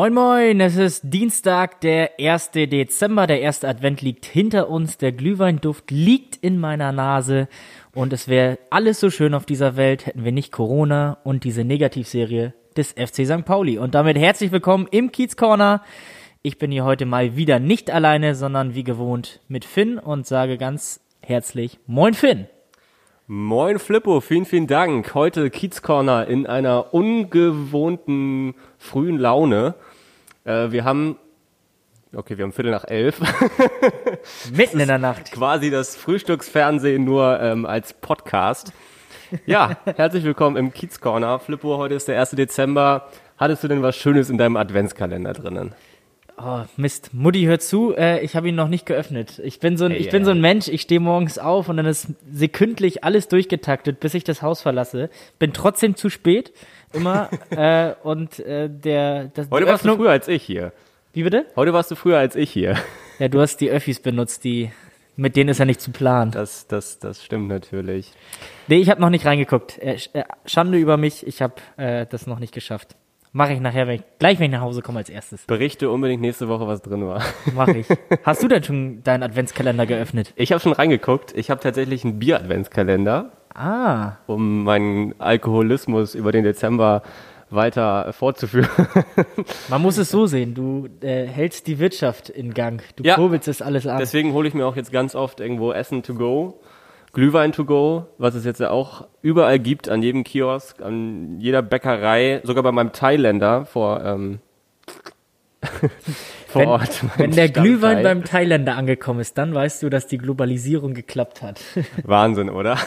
Moin Moin, es ist Dienstag, der 1. Dezember. Der erste Advent liegt hinter uns. Der Glühweinduft liegt in meiner Nase. Und es wäre alles so schön auf dieser Welt, hätten wir nicht Corona und diese Negativserie des FC St. Pauli. Und damit herzlich willkommen im Kiez Corner. Ich bin hier heute mal wieder nicht alleine, sondern wie gewohnt mit Finn und sage ganz herzlich Moin Finn. Moin Flippo, vielen, vielen Dank. Heute Kiez Corner in einer ungewohnten frühen Laune. Äh, wir haben, okay, wir haben Viertel nach elf. Mitten in der Nacht. Quasi das Frühstücksfernsehen nur ähm, als Podcast. Ja, herzlich willkommen im Kiez Corner. Flippo, heute ist der 1. Dezember. Hattest du denn was Schönes in deinem Adventskalender drinnen? Oh, Mist. Mutti, hör zu, äh, ich habe ihn noch nicht geöffnet. Ich bin so ein, Ey, ich bin ey. so ein Mensch, ich stehe morgens auf und dann ist sekündlich alles durchgetaktet, bis ich das Haus verlasse. Bin trotzdem zu spät, immer. äh, und äh, der das, Heute warst du Öffnung- früher als ich hier. Wie bitte? Heute warst du früher als ich hier. Ja, du hast die Öffis benutzt, die mit denen ist ja nicht zu planen. Das, das, das stimmt natürlich. Nee, ich habe noch nicht reingeguckt. Äh, äh, Schande über mich, ich habe äh, das noch nicht geschafft. Mache ich nachher, wenn ich, gleich wenn ich nach Hause komme als erstes. Berichte unbedingt nächste Woche, was drin war. Mache ich. Hast du denn schon deinen Adventskalender geöffnet? Ich habe schon reingeguckt. Ich habe tatsächlich einen Bier-Adventskalender, Ah, um meinen Alkoholismus über den Dezember weiter fortzuführen. man muss es so sehen. Du äh, hältst die Wirtschaft in Gang. Du Ja. kurbelst es alles an. Deswegen hole ich mir auch jetzt ganz oft irgendwo Essen to go, Glühwein to go, was es jetzt ja auch überall gibt, an jedem Kiosk, an jeder Bäckerei, sogar bei meinem Thailänder vor, ähm, vor wenn, Ort. wenn der Glühwein Stammthai. beim Thailänder angekommen ist, dann weißt du, dass die Globalisierung geklappt hat. Wahnsinn, oder?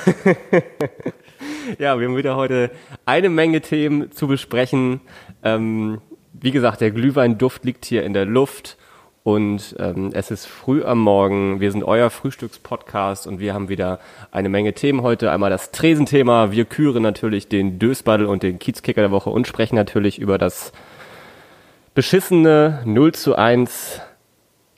ja, wir haben wieder heute eine Menge Themen zu besprechen. Ähm, wie gesagt, der Glühweinduft liegt hier in der Luft und ähm, es ist früh am Morgen. Wir sind euer Frühstückspodcast und wir haben wieder eine Menge Themen heute. Einmal das Tresenthema. Wir küren natürlich den Dösbaddel und den Kiezkicker der Woche und sprechen natürlich über das beschissene 0 zu 1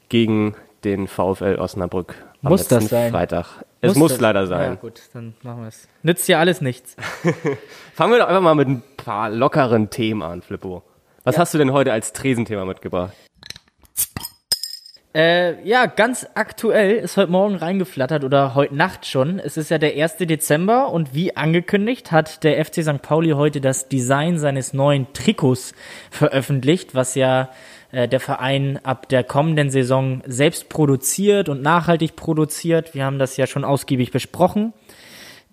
gegen den VfL Osnabrück am Muss das sein? Freitag. Es muss, das- leider Ja, sein. gut, dann machen wir es. Nützt ja alles nichts. Fangen wir doch einfach mal mit ein paar lockeren Themen an, Flippo. Was hast du denn heute als Tresenthema mitgebracht? Äh, ja, ganz aktuell ist heute Morgen reingeflattert oder heute Nacht schon. Es ist ja der 1. Dezember und wie angekündigt hat der FC St. Pauli heute das Design seines neuen Trikots veröffentlicht, was ja äh, der Verein ab der kommenden Saison selbst produziert und nachhaltig produziert. Wir haben das ja schon ausgiebig besprochen.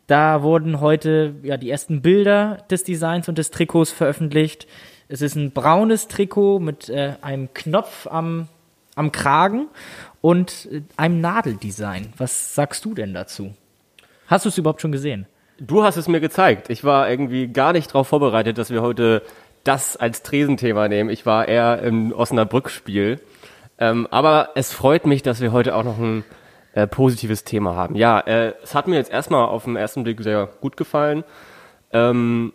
Da wurden heute ja die ersten Bilder des Designs und des Trikots veröffentlicht. Es ist ein braunes Trikot mit äh, einem Knopf am, am Kragen und äh, einem Nadeldesign. Was sagst du denn dazu? Hast du es überhaupt schon gesehen? Du hast es mir gezeigt. Ich war irgendwie gar nicht darauf vorbereitet, dass wir heute das als Tresenthema nehmen. Ich war eher im Osnabrück-Spiel. Ähm, aber es freut mich, dass wir heute auch noch ein äh, positives Thema haben. Ja, äh, es hat mir jetzt erstmal auf den ersten Blick sehr gut gefallen. Ähm,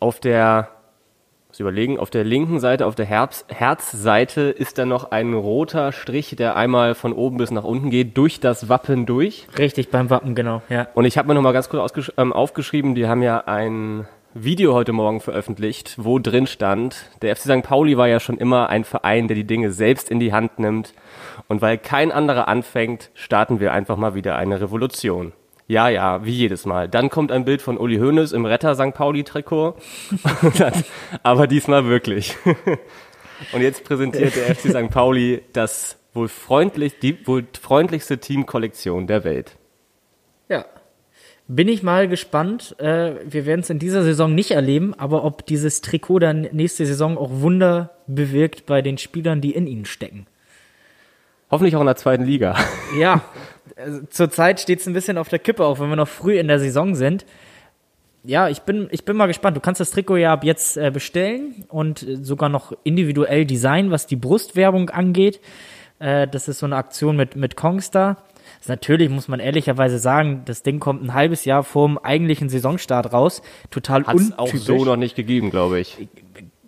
auf der, muss überlegen, auf der linken Seite, auf der Herz, Herzseite ist dann noch ein roter Strich, der einmal von oben bis nach unten geht, durch das Wappen durch. Richtig, beim Wappen, genau, ja. Und ich habe mir noch mal ganz kurz ähm, aufgeschrieben, die haben ja ein Video heute Morgen veröffentlicht, wo drin stand, der FC St. Pauli war ja schon immer ein Verein, der die Dinge selbst in die Hand nimmt. Und weil kein anderer anfängt, starten wir einfach mal wieder eine Revolution. Ja, ja, wie jedes Mal. Dann kommt ein Bild von Uli Hoeneß im Retter St. Pauli-Trikot. Aber diesmal wirklich. Und jetzt präsentiert der FC St. Pauli das wohl, freundlich, die wohl freundlichste Teamkollektion der Welt. Ja. Bin ich mal gespannt. Äh, wir werden es in dieser Saison nicht erleben, aber ob dieses Trikot dann nächste Saison auch Wunder bewirkt bei den Spielern, die in ihnen stecken. Hoffentlich auch in der zweiten Liga. Ja, also zurzeit steht es ein bisschen auf der Kippe, auch wenn wir noch früh in der Saison sind. ja, ich bin, ich bin mal gespannt. Du kannst das Trikot ja ab jetzt äh, bestellen und äh, sogar noch individuell designen, was die Brustwerbung angeht. Äh, das ist so eine Aktion mit, mit Kongstar. Natürlich muss man ehrlicherweise sagen, das Ding kommt ein halbes Jahr vorm eigentlichen Saisonstart raus. Total Hat es untypisch. auch so noch nicht gegeben, glaube ich.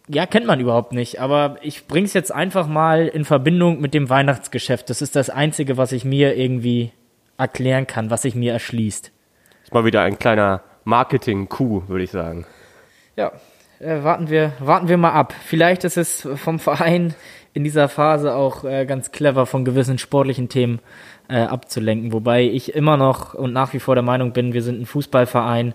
Ja, kennt man überhaupt nicht. Aber ich bring's jetzt einfach mal in Verbindung mit dem Weihnachtsgeschäft. Das ist das Einzige, was ich mir irgendwie erklären kann, was sich mir erschließt. Ist mal wieder ein kleiner Marketing-Coup, würde ich sagen. Ja, äh, warten wir, warten wir mal ab. Vielleicht ist es vom Verein in dieser Phase auch äh, ganz clever, von gewissen sportlichen Themen äh, abzulenken. Wobei ich immer noch und nach wie vor der Meinung bin, wir sind ein Fußballverein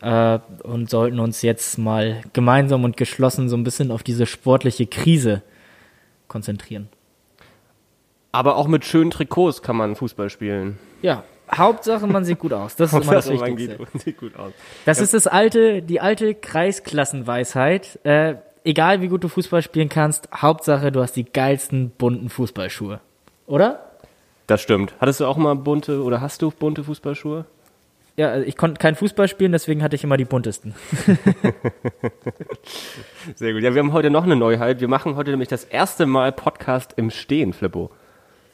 äh, und sollten uns jetzt mal gemeinsam und geschlossen so ein bisschen auf diese sportliche Krise konzentrieren. Aber auch mit schönen Trikots kann man Fußball spielen. Ja, Hauptsache man sieht gut aus. Das ist immer das Hauptsache, man Wichtigste. geht- sieht gut aus. Das ist das alte, die alte Kreisklassenweisheit. Äh, egal wie gut du Fußball spielen kannst, Hauptsache du hast die geilsten bunten Fußballschuhe. Oder? Das stimmt. Hattest du auch mal bunte oder hast du bunte Fußballschuhe? Ja, also ich konnte kein Fußball spielen, deswegen hatte ich immer die buntesten. Sehr gut. Ja, wir haben heute noch eine Neuheit. Wir machen heute nämlich das erste Mal Podcast im Stehen, Flippo.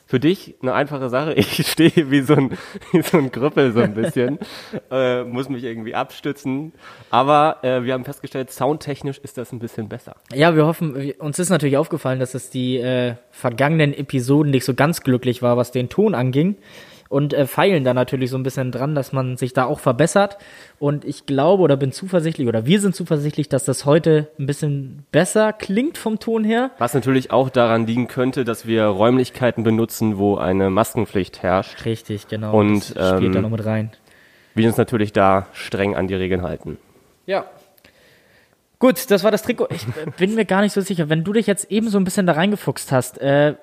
Für dich eine einfache Sache. Ich stehe wie so ein, wie so ein Krüppel so ein bisschen, äh, muss mich irgendwie abstützen. Aber äh, wir haben festgestellt, soundtechnisch ist das ein bisschen besser. Ja, wir hoffen, uns ist natürlich aufgefallen, dass es die äh, vergangenen Episoden nicht so ganz glücklich war, was den Ton anging. Und äh, feilen da natürlich so ein bisschen dran, dass man sich da auch verbessert. Und ich glaube oder bin zuversichtlich, oder wir sind zuversichtlich, dass das heute ein bisschen besser klingt vom Ton her. Was natürlich auch daran liegen könnte, dass wir Räumlichkeiten benutzen, wo eine Maskenpflicht herrscht. Richtig, genau. Und, das spielt ähm, da noch mit rein. Wir uns natürlich da streng an die Regeln halten. Ja. Gut, das war das Trikot. Ich bin mir gar nicht so sicher. Wenn du dich jetzt eben so ein bisschen da reingefuchst hast, äh,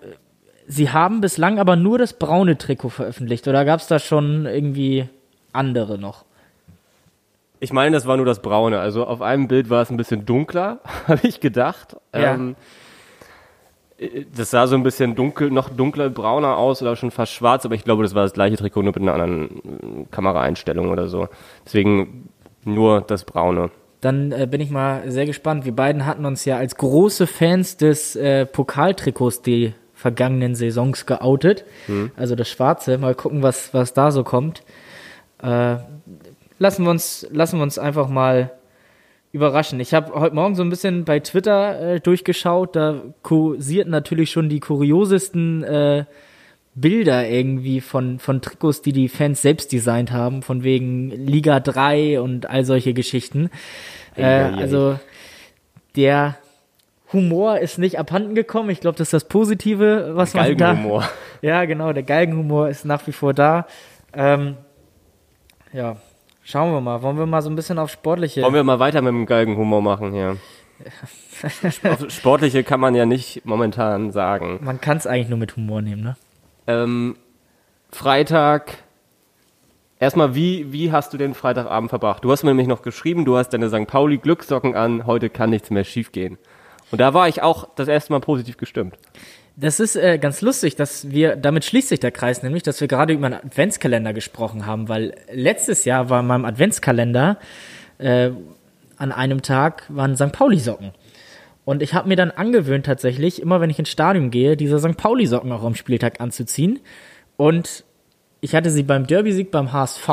sie haben bislang aber nur das braune Trikot veröffentlicht oder gab es da schon irgendwie andere noch? Ich meine, das war nur das Braune. Also auf einem Bild war es ein bisschen dunkler, habe ich gedacht. Ja. Ähm, äh, das sah so ein bisschen dunkel, noch dunkler, brauner aus oder schon fast schwarz, aber ich glaube, das war das gleiche Trikot, nur mit einer anderen äh, Kameraeinstellung oder so. Deswegen nur das Braune. Dann äh, bin ich mal sehr gespannt. Wir beiden hatten uns ja als große Fans des äh, Pokaltrikots die vergangenen Saisons geoutet. Also das Schwarze. Mal gucken, was, was da so kommt. Äh, lassen, wir uns, lassen wir uns einfach mal überraschen. Ich habe heute Morgen so ein bisschen bei Twitter äh, durchgeschaut. Da kursierten natürlich schon die kuriosesten äh, Bilder irgendwie von, von Trikots, die die Fans selbst designt haben, von wegen Liga 3 und all solche Geschichten. Äh, also der Humor ist nicht abhanden gekommen. Ich glaube, das ist das Positive, was man da... Galgenhumor. Ja, genau, der Galgenhumor ist nach wie vor da. Ähm, ja, schauen wir mal. Wollen wir mal so ein bisschen auf sportliche... Wollen wir mal weiter mit dem Galgenhumor machen hier? Sportliche kann man ja nicht momentan sagen. Man kann es eigentlich nur mit Humor nehmen, ne? Ähm, Freitag. Erstmal, wie, wie hast du den Freitagabend verbracht? Du hast mir nämlich noch geschrieben, du hast deine St. Pauli Glückssocken an, heute kann nichts mehr schiefgehen. Und da war ich auch das erste Mal positiv gestimmt. Das ist äh, ganz lustig, dass wir, damit schließt sich der Kreis nämlich, dass wir gerade über einen Adventskalender gesprochen haben, weil letztes Jahr war in meinem Adventskalender äh, an einem Tag waren St. Pauli-Socken. Und ich habe mir dann angewöhnt tatsächlich, immer wenn ich ins Stadion gehe, diese St. Pauli-Socken auch am Spieltag anzuziehen. Und ich hatte sie beim Derby-Sieg beim HSV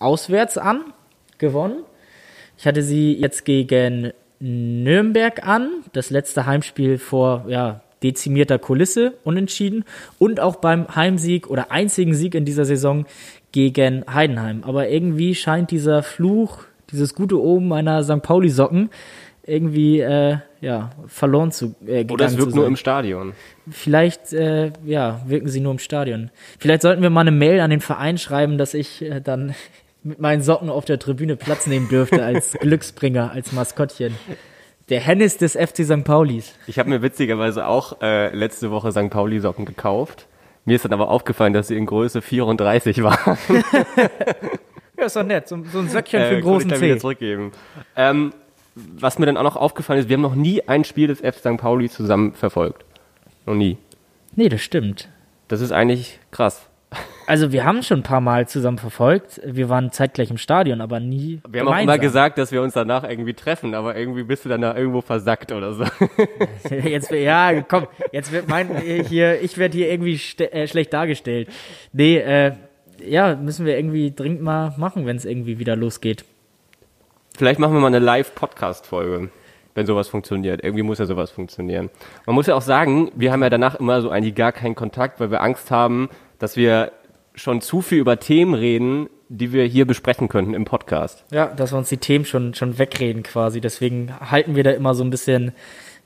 auswärts an, gewonnen. Ich hatte sie jetzt gegen Nürnberg an, das letzte Heimspiel vor ja, dezimierter Kulisse, unentschieden. Und auch beim Heimsieg oder einzigen Sieg in dieser Saison gegen Heidenheim. Aber irgendwie scheint dieser Fluch, dieses gute Oben meiner St. Pauli-Socken irgendwie äh, ja, verloren zu äh, gegangen Oder es wirkt nur im Stadion. Vielleicht äh, ja, wirken sie nur im Stadion. Vielleicht sollten wir mal eine Mail an den Verein schreiben, dass ich äh, dann mit meinen Socken auf der Tribüne Platz nehmen dürfte als Glücksbringer, als Maskottchen. Der Hennis des FC St. Paulis. Ich habe mir witzigerweise auch äh, letzte Woche St. Pauli Socken gekauft. Mir ist dann aber aufgefallen, dass sie in Größe 34 waren. Ja, ist doch nett. So, so ein Söckchen für Äh, einen großen ich Zeh. zurückgeben. Ähm, was mir dann auch noch aufgefallen ist, wir haben noch nie ein Spiel des FC St. Pauli zusammen verfolgt. Noch nie. Nee, das stimmt. Das ist eigentlich krass. Also wir haben schon ein paar Mal zusammen verfolgt. Wir waren zeitgleich im Stadion, aber nie Wir haben auch immer gesagt, dass wir uns danach irgendwie treffen, aber irgendwie bist du danach irgendwo versackt oder so. Jetzt, ja, komm, jetzt wird mein hier, ich werde hier irgendwie äh, schlecht dargestellt. Nee, äh, ja, müssen wir irgendwie dringend mal machen, wenn es irgendwie wieder losgeht. Vielleicht machen wir mal eine Live-Podcast-Folge, wenn sowas funktioniert. Irgendwie muss ja sowas funktionieren. Man muss ja auch sagen, wir haben ja danach immer so eigentlich gar keinen Kontakt, weil wir Angst haben, dass wir schon zu viel über Themen reden, die wir hier besprechen könnten im Podcast. Ja, dass wir uns die Themen schon, schon wegreden quasi. Deswegen halten wir da immer so ein bisschen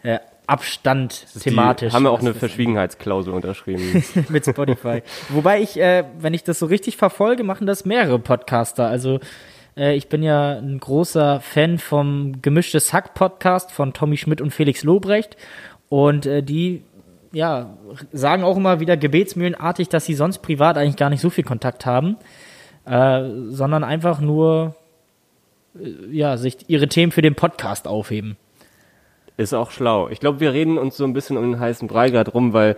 äh, Abstand thematisch. Die haben wir auch eine Verschwiegenheitsklausel unterschrieben. mit Spotify. Wobei ich, äh, wenn ich das so richtig verfolge, machen das mehrere Podcaster. Also äh, ich bin ja ein großer Fan vom Gemischtes Hack Podcast von Tommy Schmidt und Felix Lobrecht. Und äh, die ja, sagen auch immer wieder gebetsmühlenartig, dass sie sonst privat eigentlich gar nicht so viel Kontakt haben, äh, sondern einfach nur äh, ja, sich ihre Themen für den Podcast aufheben. Ist auch schlau. Ich glaube, wir reden uns so ein bisschen um den heißen Brei gerade rum, weil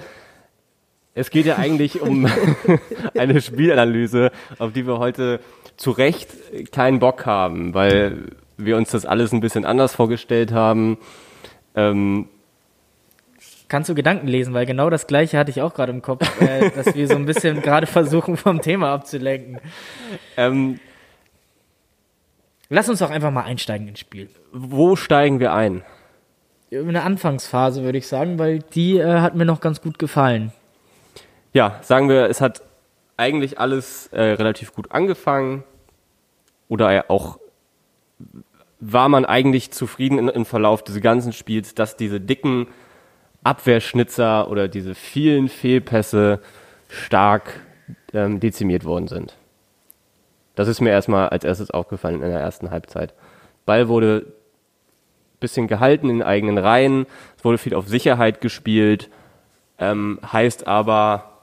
es geht ja eigentlich um eine Spielanalyse, auf die wir heute zu Recht keinen Bock haben, weil wir uns das alles ein bisschen anders vorgestellt haben. Ähm, Kannst du Gedanken lesen, weil genau das gleiche hatte ich auch gerade im Kopf, äh, dass wir so ein bisschen gerade versuchen, vom Thema abzulenken. ähm, Lass uns doch einfach mal einsteigen ins Spiel. wo steigen wir ein? In der Anfangsphase würde ich sagen, weil die äh, hat mir noch ganz gut gefallen. Ja, sagen wir, es hat eigentlich alles äh, relativ gut angefangen. Oder auch war man eigentlich zufrieden im Verlauf des ganzen Spiels, dass diese dicken Abwehrschnitzer oder diese vielen Fehlpässe stark ähm, dezimiert worden sind. Das ist mir erstmal als erstes aufgefallen in der ersten Halbzeit. Ball wurde bisschen gehalten in eigenen Reihen, es wurde viel auf Sicherheit gespielt, ähm, heißt aber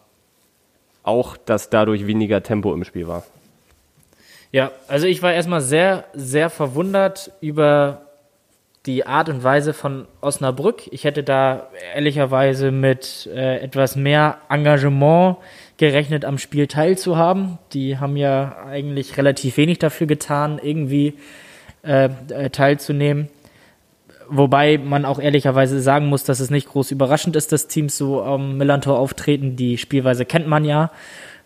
auch, dass dadurch weniger Tempo im Spiel war. Ja, also ich war erstmal sehr, sehr verwundert über die Art und Weise von Osnabrück. Ich hätte da ehrlicherweise mit äh, etwas mehr Engagement gerechnet, am Spiel teilzuhaben. Die haben ja eigentlich relativ wenig dafür getan, irgendwie äh, äh, teilzunehmen. Wobei man auch ehrlicherweise sagen muss, dass es nicht groß überraschend ist, dass Teams so am Millantor auftreten. Die Spielweise kennt man ja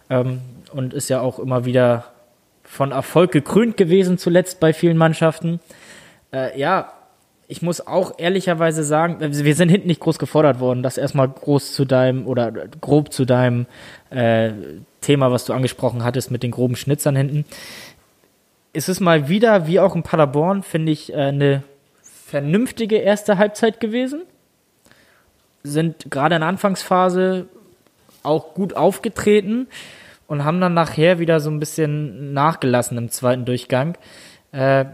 ähm, und ist ja auch immer wieder von Erfolg gekrönt gewesen, zuletzt bei vielen Mannschaften. Äh, ja, ich muss auch ehrlicherweise sagen, also wir sind hinten nicht groß gefordert worden. Das erstmal groß zu deinem oder grob zu deinem äh, Thema, was du angesprochen hattest mit den groben Schnitzern hinten. Es ist mal wieder, wie auch in Paderborn, finde ich, äh, eine vernünftige erste Halbzeit gewesen. Sind gerade in der Anfangsphase auch gut aufgetreten und haben dann nachher wieder so ein bisschen nachgelassen im zweiten Durchgang. Äh,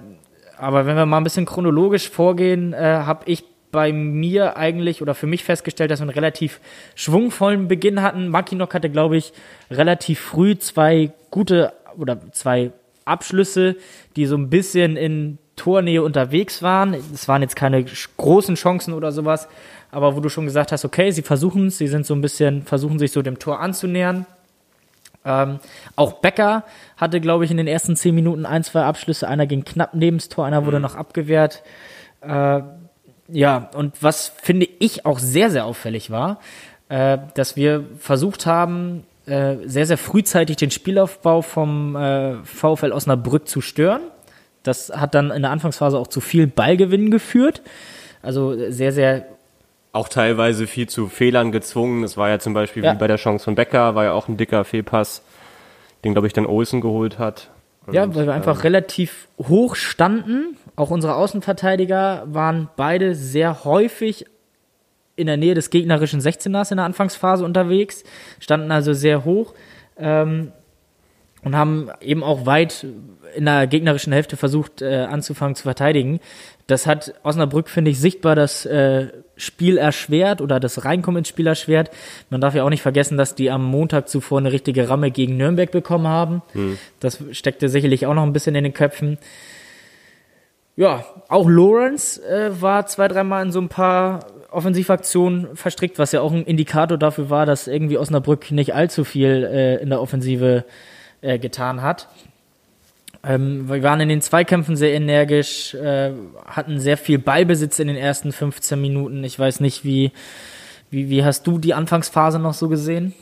aber wenn wir mal ein bisschen chronologisch vorgehen, äh, habe ich bei mir eigentlich oder für mich festgestellt, dass wir einen relativ schwungvollen Beginn hatten. Makinok hatte, glaube ich, relativ früh zwei gute oder zwei Abschlüsse, die so ein bisschen in Tornähe unterwegs waren. Es waren jetzt keine großen Chancen oder sowas, aber wo du schon gesagt hast, okay, sie versuchen es, sie sind so ein bisschen, versuchen sich so dem Tor anzunähern. Ähm, auch Becker hatte, glaube ich, in den ersten zehn Minuten ein, zwei Abschlüsse. Einer ging knapp neben das Tor, einer wurde noch abgewehrt. Äh, ja, und was finde ich auch sehr, sehr auffällig war, äh, dass wir versucht haben, äh, sehr, sehr frühzeitig den Spielaufbau vom äh, VfL Osnabrück zu stören. Das hat dann in der Anfangsphase auch zu viel Ballgewinn geführt. Also sehr, sehr Auch teilweise viel zu Fehlern gezwungen. Es war ja zum Beispiel Ja. wie bei der Chance von Becker, war ja auch ein dicker Fehlpass, den, glaube ich, dann Olsen geholt hat. Ja, Und, weil wir einfach relativ hoch standen. Auch unsere Außenverteidiger waren beide sehr häufig in der Nähe des gegnerischen 16ers in der Anfangsphase unterwegs, standen also sehr hoch ähm, und haben eben auch weit in der gegnerischen Hälfte versucht äh, anzufangen zu verteidigen. Das hat Osnabrück, finde ich, sichtbar das äh, Spiel erschwert oder das Reinkommen ins Spiel erschwert. Man darf ja auch nicht vergessen, dass die am Montag zuvor eine richtige Ramme gegen Nürnberg bekommen haben. Das steckte sicherlich auch noch ein bisschen in den Köpfen. Ja, auch Lawrence äh, war zwei, dreimal in so ein paar Offensivaktion verstrickt, was ja auch ein Indikator dafür war, dass irgendwie Osnabrück nicht allzu viel äh, in der Offensive äh, getan hat. Ähm, wir waren in den Zweikämpfen sehr energisch, äh, hatten sehr viel Ballbesitz in den ersten 15 Minuten. Ich weiß nicht, wie, wie, wie hast du die Anfangsphase noch so gesehen?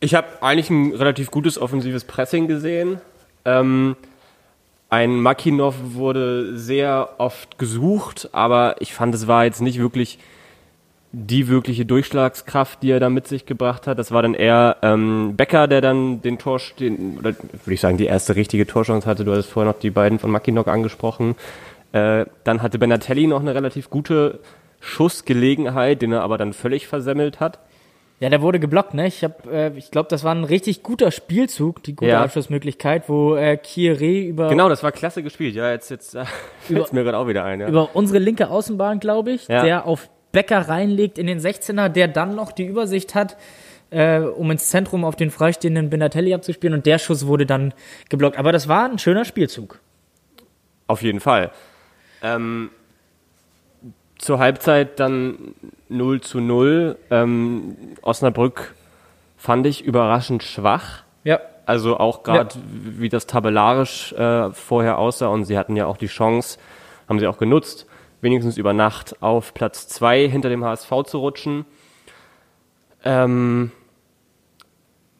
Ich habe eigentlich ein relativ gutes offensives Pressing gesehen. Ähm, ein Makinov wurde sehr oft gesucht, aber ich fand, es war jetzt nicht wirklich die wirkliche Durchschlagskraft, die er da mit sich gebracht hat. Das war dann eher ähm, Becker, der dann den Tor, den, oder würde ich sagen, die erste richtige Torchance hatte. Du hattest vorher noch die beiden von Mackinock angesprochen. Äh, dann hatte Benatelli noch eine relativ gute Schussgelegenheit, den er aber dann völlig versemmelt hat. Ja, der wurde geblockt, ne? Ich hab, äh, ich glaube, das war ein richtig guter Spielzug, die gute Ja. Abschlussmöglichkeit, wo äh, Kieré über Genau, das war klasse gespielt. Ja, jetzt, jetzt äh, fällt's mir gerade auch wieder ein. Ja. über unsere linke Außenbahn, glaube ich, Ja. der auf Becker reinlegt in den 16er, der dann noch die Übersicht hat, äh, um ins Zentrum auf den freistehenden Benatelli abzuspielen und der Schuss wurde dann geblockt. Aber das war ein schöner Spielzug. Auf jeden Fall. Ähm, zur Halbzeit dann 0 zu 0. Ähm, Osnabrück fand ich überraschend schwach. Ja. Also auch gerade wie das tabellarisch äh, vorher aussah und sie hatten ja auch die Chance, haben sie auch genutzt, wenigstens über Nacht auf Platz 2 hinter dem HSV zu rutschen. Ähm,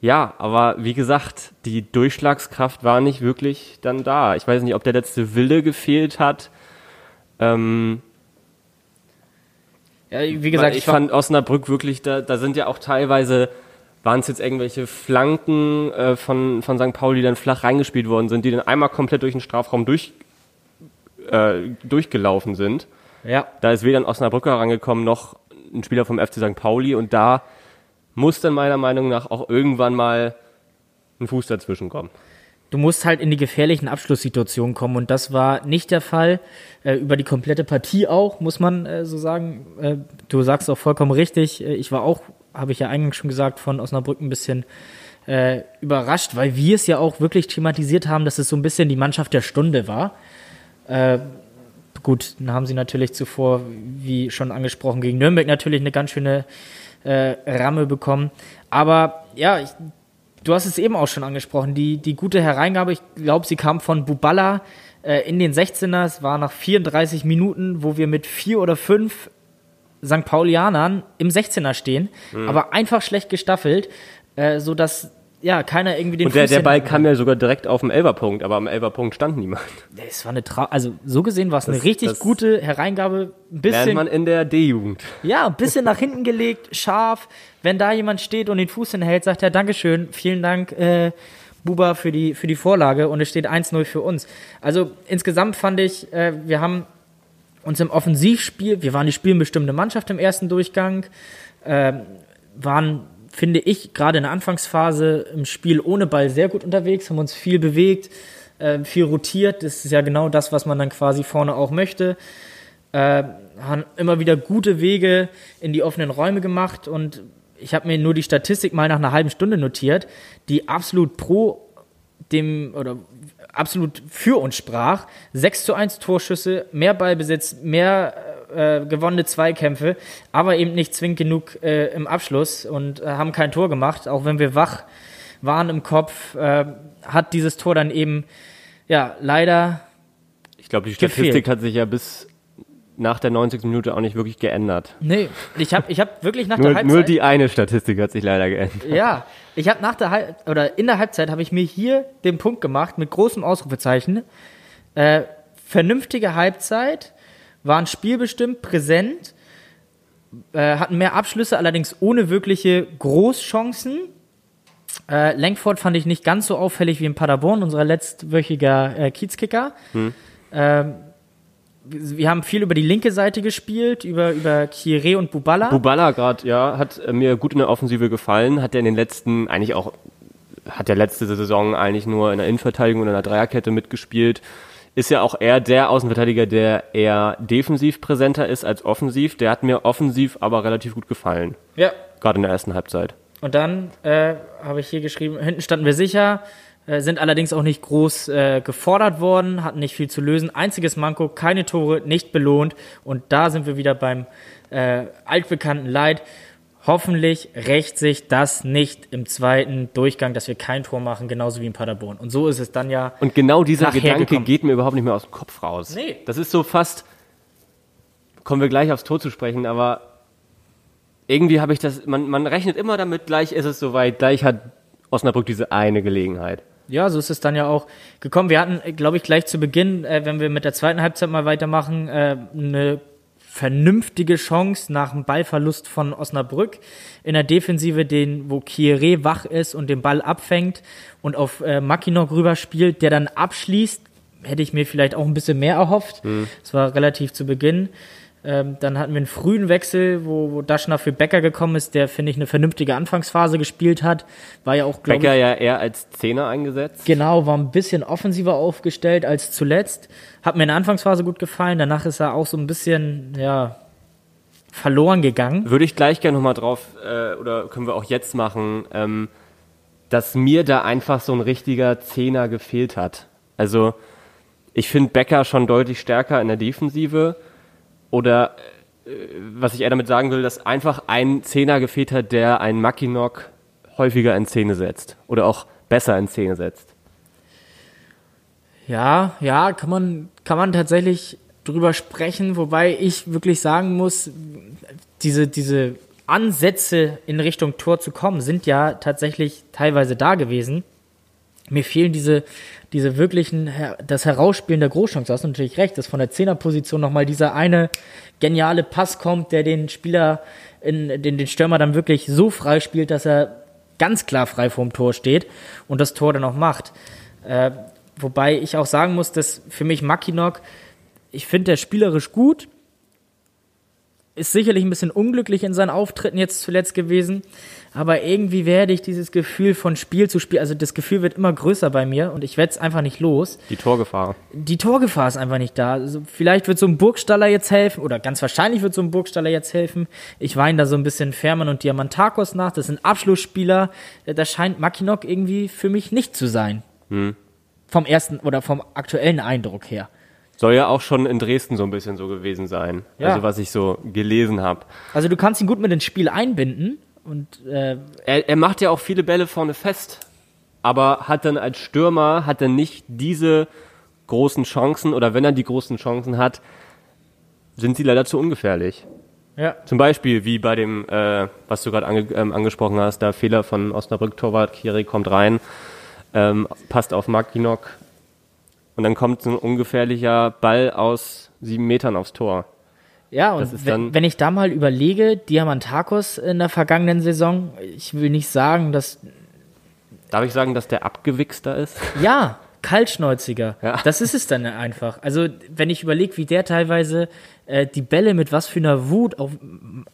ja, aber wie gesagt, die Durchschlagskraft war nicht wirklich dann da. Ich weiß nicht, ob der letzte Wille gefehlt hat. Ähm, ja wie gesagt, ich fand Osnabrück wirklich, da, da sind ja auch teilweise, waren es jetzt irgendwelche Flanken äh, von, von St. Pauli, die dann flach reingespielt worden sind, die dann einmal komplett durch den Strafraum durch, äh, durchgelaufen sind. ja. Da ist weder ein Osnabrücker rangekommen, noch ein Spieler vom FC St. Pauli und da muss dann meiner Meinung nach auch irgendwann mal ein Fuß dazwischen kommen. du musst halt in die gefährlichen Abschlusssituationen kommen und das war nicht der Fall. Äh, über die komplette Partie auch, muss man äh, so sagen. Äh, du sagst auch vollkommen richtig. Äh, ich war auch, habe ich ja eingangs schon gesagt, von Osnabrück ein bisschen äh, überrascht, weil wir es ja auch wirklich thematisiert haben, dass es so ein bisschen die Mannschaft der Stunde war. Äh, gut, dann haben sie natürlich zuvor, wie schon angesprochen, gegen Nürnberg natürlich eine ganz schöne äh, Ramme bekommen. Aber ja, ich, du hast es eben auch schon angesprochen, die, die gute Hereingabe, ich glaube, sie kam von Buballa äh, in den 16er. Es war nach 34 Minuten, wo wir mit vier oder fünf St. Paulianern im 16er stehen, Mhm. aber einfach schlecht gestaffelt, äh, so dass ja keiner irgendwie den Und der, Fuß der Ball kam ja sogar direkt auf dem Elberpunkt, aber am Elberpunkt stand niemand. Es war eine Trau also so gesehen war es eine Das- richtig das gute Hereingabe, ein Lernt bisschen man in der D-Jugend. ja, ein bisschen nach hinten gelegt, scharf. Wenn da jemand steht und den Fuß hinhält, sagt er Dankeschön, vielen Dank, äh, Buba, für die, für die Vorlage und es steht 1-0 für uns. Also insgesamt fand ich, äh, wir haben uns im Offensivspiel, wir waren die spielbestimmte Mannschaft im ersten Durchgang, äh, waren, finde ich, gerade in der Anfangsphase im Spiel ohne Ball sehr gut unterwegs, haben uns viel bewegt, äh, viel rotiert. Das ist ja genau das, was man dann quasi vorne auch möchte äh, haben immer wieder gute Wege in die offenen Räume gemacht und ich habe mir nur die Statistik mal nach einer halben Stunde notiert, die absolut pro dem oder absolut für uns sprach. 6 zu 1 Torschüsse, mehr Ballbesitz, mehr äh, gewonnene Zweikämpfe, aber eben nicht zwingend genug äh, im Abschluss und äh, haben kein Tor gemacht, auch wenn wir wach waren im Kopf, äh, hat dieses Tor dann eben ja leider Ich glaube, die Statistik Gefehlt. hat sich ja bis nach der 90. Minute auch nicht wirklich geändert. Nee, ich habe ich hab wirklich nach Nur, der Halbzeit. nur die eine Statistik hat sich leider geändert. ja, ich habe nach der Halb oder in der Halbzeit habe ich mir hier den Punkt gemacht mit großem Ausrufezeichen. Äh, vernünftige Halbzeit, waren spielbestimmt, präsent, äh, hatten mehr Abschlüsse, allerdings ohne wirkliche Großchancen. Äh, Langford fand ich nicht ganz so auffällig wie in Paderborn, unser letztwöchiger äh, Kiezkicker. Ähm, wir haben viel über die linke Seite gespielt, über, über Kieré und Bubala. Bubala gerade, ja, hat äh, mir gut in der Offensive gefallen. Hat er in den letzten, eigentlich auch, hat der letzte Saison eigentlich nur in der Innenverteidigung und in der Dreierkette mitgespielt. Ist ja auch eher der Außenverteidiger, der eher defensiv präsenter ist als offensiv. Der hat mir offensiv aber relativ gut gefallen. ja, Gerade in der ersten Halbzeit. Und dann äh, habe ich hier geschrieben, hinten standen wir sicher, äh, sind allerdings auch nicht groß äh, gefordert worden, hatten nicht viel zu lösen. Einziges Manko, keine Tore, nicht belohnt. Und da sind wir wieder beim äh, altbekannten Leid. Hoffentlich rächt sich das nicht im zweiten Durchgang, dass wir kein Tor machen, genauso wie in Paderborn. Und so ist es dann ja. Und genau dieser Gedanke gekommen. geht mir überhaupt nicht mehr aus dem Kopf raus. Nee. Das ist so fast, kommen wir gleich aufs Tor zu sprechen, aber irgendwie habe ich das, man, man rechnet immer damit, gleich ist es soweit, gleich hat Osnabrück diese eine Gelegenheit. Ja, so ist es dann ja auch gekommen. Wir hatten, glaube ich, gleich zu Beginn, äh, wenn wir mit der zweiten Halbzeit mal weitermachen, äh, eine vernünftige Chance nach dem Ballverlust von Osnabrück in der Defensive, den, wo Kieré wach ist und den Ball abfängt und auf äh, Mackinock rüberspielt, der dann abschließt. Hätte ich mir vielleicht auch ein bisschen mehr erhofft. Das war relativ zu Beginn. Ähm, dann hatten wir einen frühen Wechsel, wo, wo Daschner für Becker gekommen ist, der, finde ich, eine vernünftige Anfangsphase gespielt hat. War ja auch, glaube ich, Becker ja eher als Zehner eingesetzt. Genau, war ein bisschen offensiver aufgestellt als zuletzt. Hat mir in der Anfangsphase gut gefallen. Danach ist er auch so ein bisschen, ja, verloren gegangen. Würde ich gleich gerne nochmal drauf, äh, oder können wir auch jetzt machen, ähm, dass mir da einfach so ein richtiger Zehner gefehlt hat. Also ich finde Becker schon deutlich stärker in der Defensive. Oder äh, was ich eher damit sagen will, dass einfach ein Zehner gefehlt hat, der einen Mackinock häufiger in Szene setzt. Oder auch besser in Szene setzt. Ja, ja, kann man, kann man tatsächlich drüber sprechen, wobei ich wirklich sagen muss, diese, diese Ansätze in Richtung Tor zu kommen, sind ja tatsächlich teilweise da gewesen. Mir fehlen diese, diese wirklichen, das Herausspielen der Großchance. Du hast natürlich recht, dass von der Zehnerposition nochmal dieser eine geniale Pass kommt, der den Spieler, in, den, den Stürmer dann wirklich so frei spielt, dass er ganz klar frei vorm Tor steht und das Tor dann auch macht. Äh, wobei ich auch sagen muss, dass für mich Mackinock, ich finde der spielerisch gut, ist sicherlich ein bisschen unglücklich in seinen Auftritten jetzt zuletzt gewesen, aber irgendwie werde ich dieses Gefühl von Spiel zu Spiel, also das Gefühl wird immer größer bei mir und ich werde es einfach nicht los. Die Torgefahr. Die Torgefahr ist einfach nicht da. Also vielleicht wird so ein Burgstaller jetzt helfen oder ganz wahrscheinlich wird so ein Burgstaller jetzt helfen. Ich weine da so ein bisschen Fährmann und Diamantakos nach. Das sind Abschlussspieler. Da scheint Mackinock irgendwie für mich nicht zu sein. Vom ersten oder vom aktuellen Eindruck her. Soll ja auch schon in Dresden so ein bisschen so gewesen sein. Ja. Also was ich so gelesen habe. Also du kannst ihn gut mit ins Spiel einbinden und äh, Er, er macht ja auch viele Bälle vorne fest, aber hat dann als Stürmer hat er nicht diese großen Chancen oder wenn er die großen Chancen hat, sind sie leider zu ungefährlich. ja, Zum Beispiel wie bei dem, äh, was du gerade ange ähm, angesprochen hast, der Fehler von Osnabrück Torwart, Kiri kommt rein, ähm, passt auf Mackinock und dann kommt so ein ungefährlicher Ball aus sieben Metern aufs Tor. Ja, und wenn, wenn ich da mal überlege, Diamantakos in der vergangenen Saison, ich will nicht sagen, dass Darf ich sagen, dass der abgewichster ist? Ja, kaltschnäuziger. Ja. Das ist es dann einfach. Also, wenn ich überlege, wie der teilweise äh, die Bälle mit was für einer Wut, auf,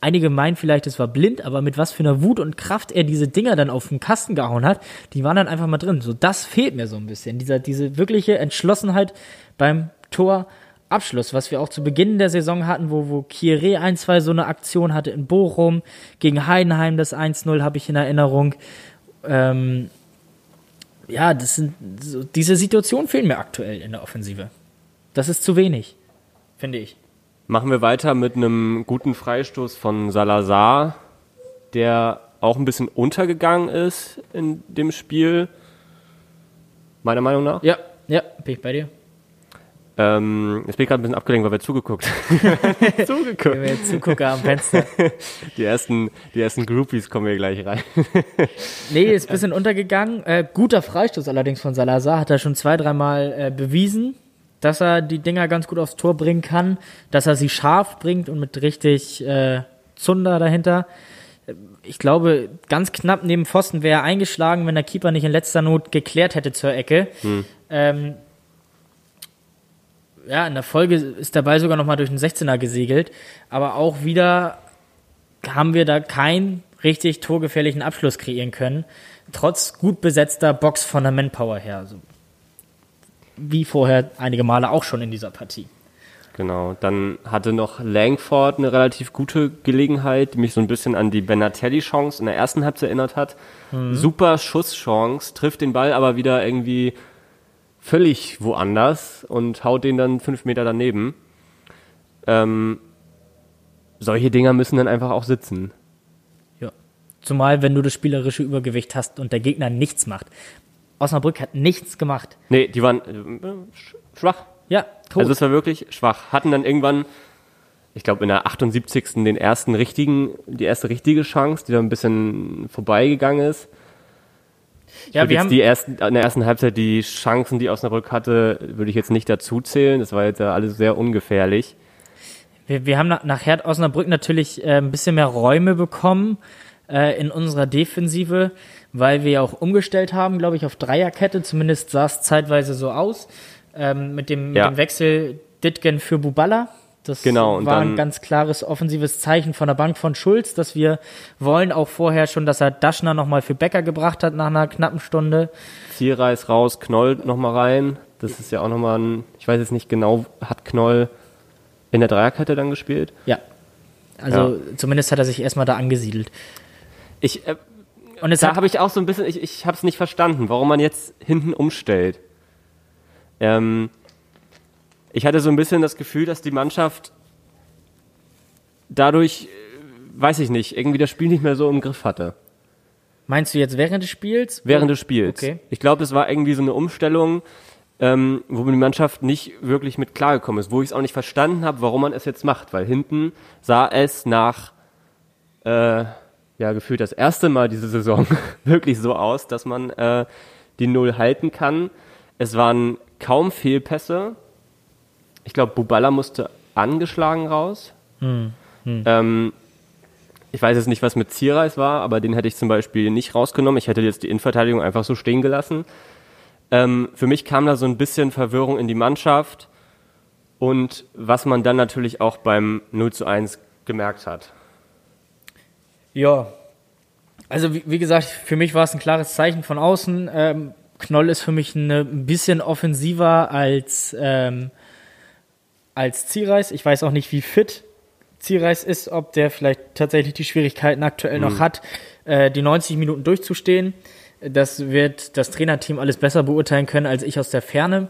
einige meinen vielleicht, es war blind, aber mit was für einer Wut und Kraft er diese Dinger dann auf den Kasten gehauen hat, die waren dann einfach mal drin. So, das fehlt mir so ein bisschen. Dieser, diese wirkliche Entschlossenheit beim Torabschluss, was wir auch zu Beginn der Saison hatten, wo, wo Kieré ein, zwei so eine Aktion hatte in Bochum, gegen Heidenheim das 1-0 habe ich in Erinnerung. Ähm, ja, das sind so, diese Situationen fehlen mir aktuell in der Offensive. Das ist zu wenig, finde ich. Machen wir weiter mit einem guten Freistoß von Salazar, der auch ein bisschen untergegangen ist in dem Spiel. Meiner Meinung nach. Ja, ja, bin ich bei dir. Ähm, jetzt bin ich gerade ein bisschen abgelenkt, weil wir zugeguckt Zugeguckt. Wenn wir jetzt Zugucker am Fenster. Die ersten, die ersten Groupies kommen hier gleich rein. Nee, ist ein bisschen untergegangen. Äh, guter Freistoß allerdings von Salazar. Hat er schon zwei, dreimal äh, bewiesen, dass er die Dinger ganz gut aufs Tor bringen kann, dass er sie scharf bringt und mit richtig äh, Zunder dahinter. Ich glaube, ganz knapp neben Pfosten wäre er eingeschlagen, wenn der Keeper nicht in letzter Not geklärt hätte zur Ecke. Ähm, ja, in der Folge ist der Ball sogar nochmal durch den 16er gesegelt. Aber auch wieder haben wir da keinen richtig torgefährlichen Abschluss kreieren können. Trotz gut besetzter Box von der Manpower her. Also, wie vorher einige Male auch schon in dieser Partie. Genau. Dann hatte noch Langford eine relativ gute Gelegenheit, die mich so ein bisschen an die Benatelli-Chance in der ersten Halbzeit erinnert hat. Mhm. Super Schusschance, trifft den Ball aber wieder irgendwie völlig woanders und haut den dann fünf Meter daneben. Ähm, solche Dinger müssen dann einfach auch sitzen. Ja. Zumal, wenn du das spielerische Übergewicht hast und der Gegner nichts macht. Osnabrück hat nichts gemacht. Nee, die waren äh, schwach. Ja, tot. Also es war wirklich schwach. Hatten dann irgendwann, ich glaube in der 78. den ersten richtigen, die erste richtige Chance, die dann ein bisschen vorbeigegangen ist. Ich ja, wir haben die ersten, in der ersten Halbzeit die Chancen, die Osnabrück hatte, würde ich jetzt nicht dazu zählen. Das war jetzt ja alles sehr ungefährlich. Wir, wir haben nach, nachher Osnabrück natürlich äh, ein bisschen mehr Räume bekommen äh, in unserer Defensive, weil wir ja auch umgestellt haben, glaube ich, auf Dreierkette. Zumindest sah es zeitweise so aus ähm, mit, dem, ja. mit dem Wechsel Ditgen für Buballa. Das genau, war ein ganz klares offensives Zeichen von der Bank von Schulz, dass wir wollen auch vorher schon, dass er Daschner nochmal für Becker gebracht hat nach einer knappen Stunde. Zierreis raus, Knoll nochmal rein. Das ist ja auch nochmal ein, ich weiß jetzt nicht genau, hat Knoll in der Dreierkette dann gespielt? Ja. Also ja. zumindest hat er sich erstmal da angesiedelt. Ich, äh, und da habe ich auch so ein bisschen, ich, ich habe es nicht verstanden, warum man jetzt hinten umstellt. Ähm, ich hatte so ein bisschen das Gefühl, dass die Mannschaft dadurch, äh, weiß ich nicht, irgendwie das Spiel nicht mehr so im Griff hatte. Meinst du jetzt während des Spiels? Während des Spiels. Okay. Ich glaube, es war irgendwie so eine Umstellung, ähm, wo die Mannschaft nicht wirklich mit klargekommen ist, wo ich es auch nicht verstanden habe, warum man es jetzt macht, weil hinten sah es nach äh, ja gefühlt das erste Mal diese Saison wirklich so aus, dass man äh, die Null halten kann. Es waren kaum Fehlpässe. Ich glaube, Bubala musste angeschlagen raus. Hm. Hm. Ähm, ich weiß jetzt nicht, was mit Zierreis war, aber den hätte ich zum Beispiel nicht rausgenommen. Ich hätte jetzt die Innenverteidigung einfach so stehen gelassen. Ähm, für mich kam da so ein bisschen Verwirrung in die Mannschaft und was man dann natürlich auch beim 0 zu 1 gemerkt hat. Ja, also wie, wie gesagt, für mich war es ein klares Zeichen von außen. Ähm, Knoll ist für mich eine, ein bisschen offensiver als, ähm, als Zierreis. Ich weiß auch nicht, wie fit Zierreis ist, ob der vielleicht tatsächlich die Schwierigkeiten aktuell mhm. noch hat, äh, die 90 Minuten durchzustehen. Das wird das Trainerteam alles besser beurteilen können als ich aus der Ferne.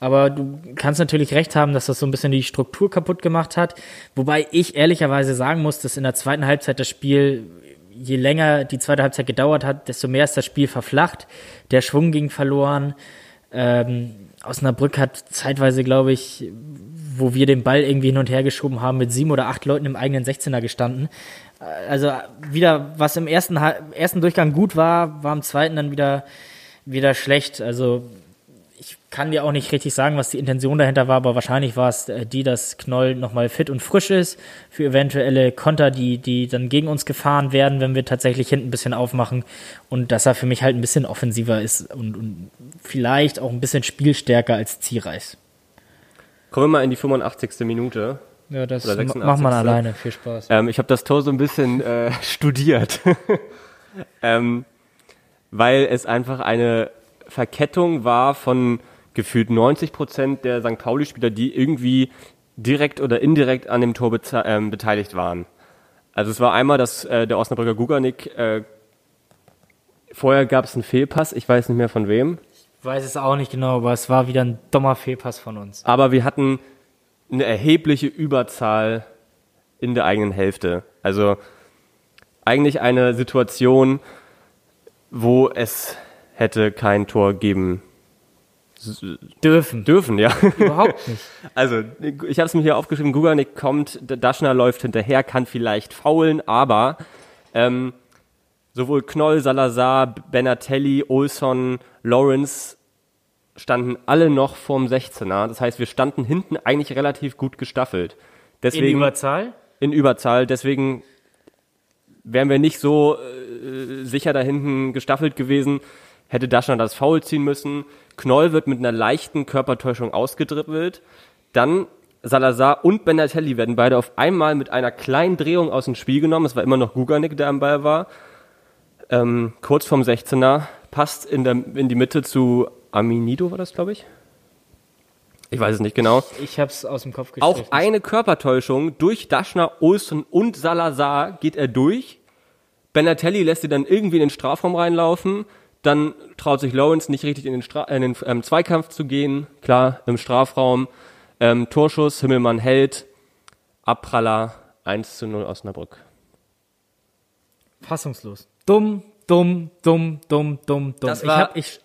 Aber du kannst natürlich recht haben, dass das so ein bisschen die Struktur kaputt gemacht hat. Wobei ich ehrlicherweise sagen muss, dass in der zweiten Halbzeit das Spiel je länger die zweite Halbzeit gedauert hat, desto mehr ist das Spiel verflacht. Der Schwung ging verloren. Ähm, Osnabrück hat zeitweise, glaube ich, wo wir den Ball irgendwie hin und her geschoben haben, mit sieben oder acht Leuten im eigenen 16er gestanden. Also wieder, was im ersten, ersten Durchgang gut war, war im zweiten dann wieder, wieder schlecht. Also ich kann dir auch nicht richtig sagen, was die Intention dahinter war, aber wahrscheinlich war es äh, die, dass Knoll nochmal fit und frisch ist für eventuelle Konter, die, die dann gegen uns gefahren werden, wenn wir tatsächlich hinten ein bisschen aufmachen und dass er für mich halt ein bisschen offensiver ist und, und vielleicht auch ein bisschen spielstärker als Zierreis. Kommen wir mal in die 85. Minute. Ja, das macht man alleine. Viel Spaß. Ähm, ich habe das Tor so ein bisschen äh, studiert, ähm, weil es einfach eine Verkettung war von gefühlt 90 Prozent der St. Pauli-Spieler, die irgendwie direkt oder indirekt an dem Tor äh, beteiligt waren. Also es war einmal, dass äh, der Osnabrücker Guganik, äh, vorher gab es einen Fehlpass, ich weiß nicht mehr von wem. Ich weiß es auch nicht genau, aber es war wieder ein dummer Fehlpass von uns. Aber wir hatten eine erhebliche Überzahl in der eigenen Hälfte. Also eigentlich eine Situation, wo es hätte kein Tor geben dürfen. Dürfen, ja. Überhaupt nicht. Also, ich habe es mir hier aufgeschrieben, Guganik kommt, Daschner läuft hinterher, kann vielleicht faulen, aber ähm, sowohl Knoll, Salazar, Benatelli, Olson, Lawrence standen alle noch vorm 16er. Das heißt, wir standen hinten eigentlich relativ gut gestaffelt. Deswegen, in Überzahl? In Überzahl. Deswegen wären wir nicht so äh, sicher da hinten gestaffelt gewesen hätte Daschner das Foul ziehen müssen. Knoll wird mit einer leichten Körpertäuschung ausgedribbelt. Dann Salazar und Benatelli werden beide auf einmal mit einer kleinen Drehung aus dem Spiel genommen. Es war immer noch Guganik, der am Ball war. Ähm, kurz vorm 16er, passt in, der, in die Mitte zu Aminido, war das, glaube ich. Ich weiß es nicht genau. Ich hab's aus dem Kopf gestrichen. Auch eine Körpertäuschung durch Daschner, Olsen und Salazar geht er durch. Benatelli lässt sie dann irgendwie in den Strafraum reinlaufen. Dann traut sich Lawrence nicht richtig in den, Stra in den ähm, Zweikampf zu gehen. Klar, im Strafraum. Ähm, Torschuss, Himmelmann hält. Abpraller 1 zu 0 Osnabrück. Fassungslos. Dumm, dumm, dumm, dumm, dumm, dumm. Das ich, war- hab, ich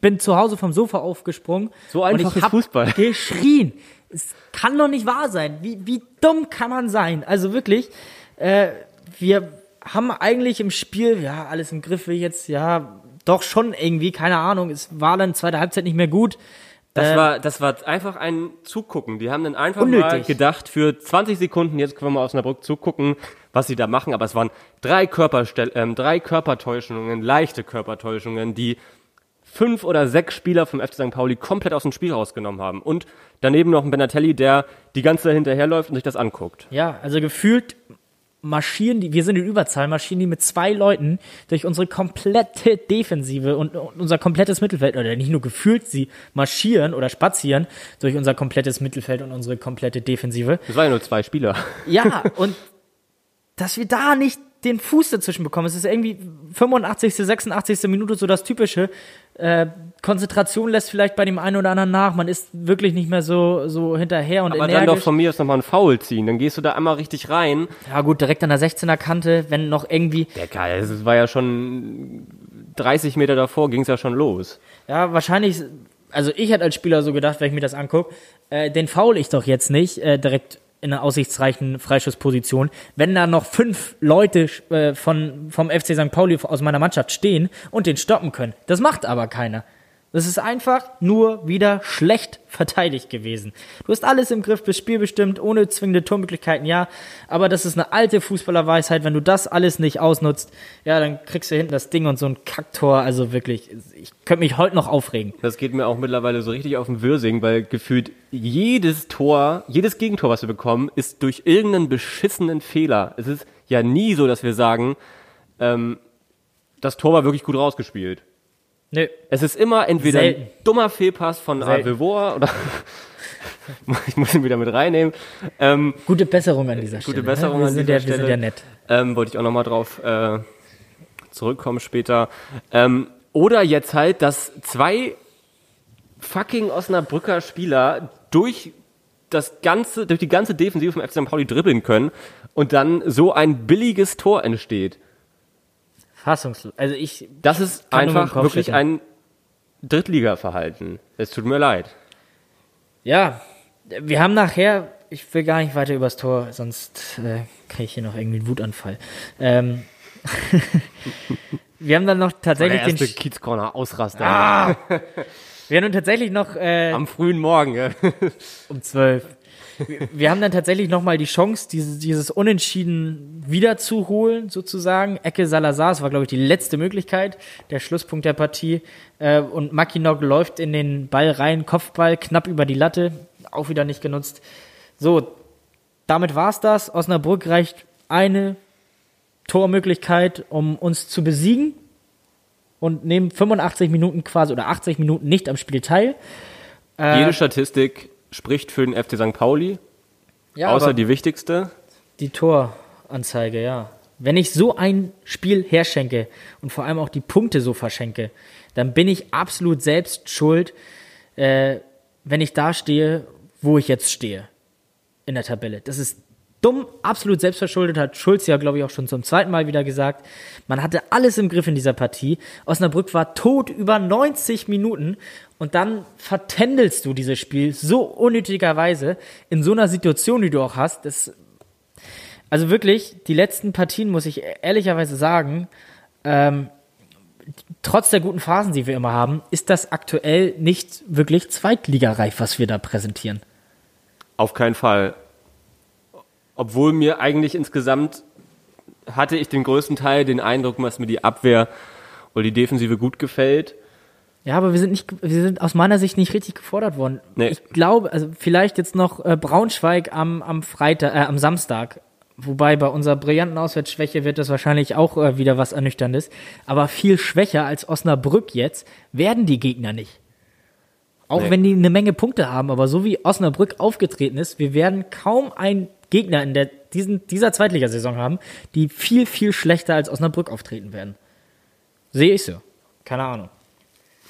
bin zu Hause vom Sofa aufgesprungen. So einfach und ich ist hab Fußball. geschrien. Es kann doch nicht wahr sein. Wie, wie dumm kann man sein? Also wirklich, äh, wir haben eigentlich im Spiel, ja, alles im Griff, will ich jetzt, ja, doch schon irgendwie, keine Ahnung. Es war dann zweite Halbzeit nicht mehr gut. Das Äh, war, das war einfach ein Zugucken. Die haben dann einfach mal Unnötig. gedacht, für 20 Sekunden, jetzt können wir mal Osnabrück zugucken, was sie da machen. Aber es waren drei, Körperstell ähm, drei Körpertäuschungen, leichte Körpertäuschungen, die fünf oder sechs Spieler vom FC St. Pauli komplett aus dem Spiel rausgenommen haben. Und daneben noch ein Benatelli, der die ganze Zeit hinterherläuft und sich das anguckt. Ja, also gefühlt marschieren die, wir sind in Überzahl, marschieren die mit zwei Leuten durch unsere komplette Defensive und, und unser komplettes Mittelfeld, oder nicht nur gefühlt, sie marschieren oder spazieren durch unser komplettes Mittelfeld und unsere komplette Defensive. Das waren ja nur zwei Spieler. Ja, und dass wir da nicht den Fuß dazwischen bekommen. Es ist irgendwie 85., 86. Minute so das typische. Äh, Konzentration lässt vielleicht bei dem einen oder anderen nach. Man ist wirklich nicht mehr so, so hinterher und Aber dann energisch. doch von mir aus nochmal ein Foul ziehen. Dann gehst du da einmal richtig rein. Ja gut, direkt an der 16er Kante, wenn noch irgendwie, Ja, geil. Es war ja schon 30 Meter davor, ging es ja schon los. ja wahrscheinlich, also ich hätte als Spieler so gedacht, wenn ich mir das angucke, äh, den faul ich doch jetzt nicht äh, direkt in einer aussichtsreichen Freischussposition, wenn da noch fünf Leute äh, von, vom FC St. Pauli aus meiner Mannschaft stehen und den stoppen können. Das macht aber keiner. Das ist einfach nur wieder schlecht verteidigt gewesen. Du hast alles im Griff, bist spielbestimmt, ohne zwingende Tormöglichkeiten, ja. Aber das ist eine alte Fußballerweisheit. Wenn du das alles nicht ausnutzt, ja, dann kriegst du hinten das Ding und so ein Kacktor. Also wirklich, ich könnte mich heute noch aufregen. Das geht mir auch mittlerweile so richtig auf den Wirsing, weil gefühlt jedes Tor, jedes Gegentor, was wir bekommen, ist durch irgendeinen beschissenen Fehler. Es ist ja nie so, dass wir sagen, ähm, das Tor war wirklich gut rausgespielt. Nö. Es ist immer entweder Selten. ein dummer Fehlpass von. Avevor oder ich muss ihn wieder mit reinnehmen. Ähm, Gute Besserung an dieser Stelle. Gute Besserung ne? wir an sind dieser ja, Wir sind Stelle. ja nett. ähm, wollte ich auch nochmal drauf äh, zurückkommen später. Ähm, oder jetzt halt, dass zwei fucking Osnabrücker Spieler durch das ganze, durch die ganze Defensive vom FC St. Pauli dribbeln können und dann so ein billiges Tor entsteht. Fassungslos. Also ich, Das ist einfach wirklich schütteln. ein Drittliga-Verhalten. Es tut mir leid. ja, wir haben nachher, ich will gar nicht weiter übers Tor, sonst äh, kriege ich hier noch irgendwie einen Wutanfall. Ähm, wir haben dann noch Der tatsächlich den, erste Sch- Kiezcorner Ausraster wir haben dann tatsächlich noch äh, am frühen Morgen. Ja. um zwölf. Wir- haben dann tatsächlich nochmal die Chance, dieses, dieses Unentschieden wiederzuholen, sozusagen. Ecke Salazar, das war, glaube ich, die letzte Möglichkeit, der Schlusspunkt der Partie. Äh, und Mackinock läuft in den Ball rein, Kopfball knapp über die Latte, auch wieder nicht genutzt. So, damit war's das. Osnabrück reicht eine Tormöglichkeit, um uns zu besiegen und nehmen 85 Minuten quasi oder 80 Minuten nicht am Spiel teil. Äh, Jede Statistik spricht für den FC St. Pauli, ja, außer die wichtigste. Die Toranzeige, ja. Wenn ich so ein Spiel herschenke und vor allem auch die Punkte so verschenke, dann bin ich absolut selbst schuld, äh, wenn ich da stehe, wo ich jetzt stehe in der Tabelle. Das ist dumm, absolut selbstverschuldet, hat Schulz ja, glaube ich, auch schon zum zweiten Mal wieder gesagt. Man hatte alles im Griff in dieser Partie. Osnabrück war tot über 90 Minuten und dann vertändelst du dieses Spiel so unnötigerweise in so einer Situation, die du auch hast. Das also wirklich, die letzten Partien, muss ich ehrlicherweise sagen, ähm, trotz der guten Phasen, die wir immer haben, ist das aktuell nicht wirklich zweitligareif, was wir da präsentieren. Auf keinen Fall. Obwohl mir eigentlich insgesamt hatte ich den größten Teil den Eindruck, dass mir die Abwehr oder die Defensive gut gefällt. Ja, aber wir sind nicht, wir sind aus meiner Sicht nicht richtig gefordert worden. Nee. Ich glaube, also vielleicht jetzt noch äh, Braunschweig am, am Freitag, äh, am Samstag. Wobei bei unserer brillanten Auswärtsschwäche wird das wahrscheinlich auch äh, wieder was Ernüchterndes. Aber viel schwächer als Osnabrück jetzt werden die Gegner nicht. Auch Nee. wenn die eine Menge Punkte haben, aber so wie Osnabrück aufgetreten ist, wir werden kaum einen Gegner in der, diesen, dieser Zweitligasaison haben, die viel, viel schlechter als Osnabrück auftreten werden. Sehe ich so. Keine Ahnung.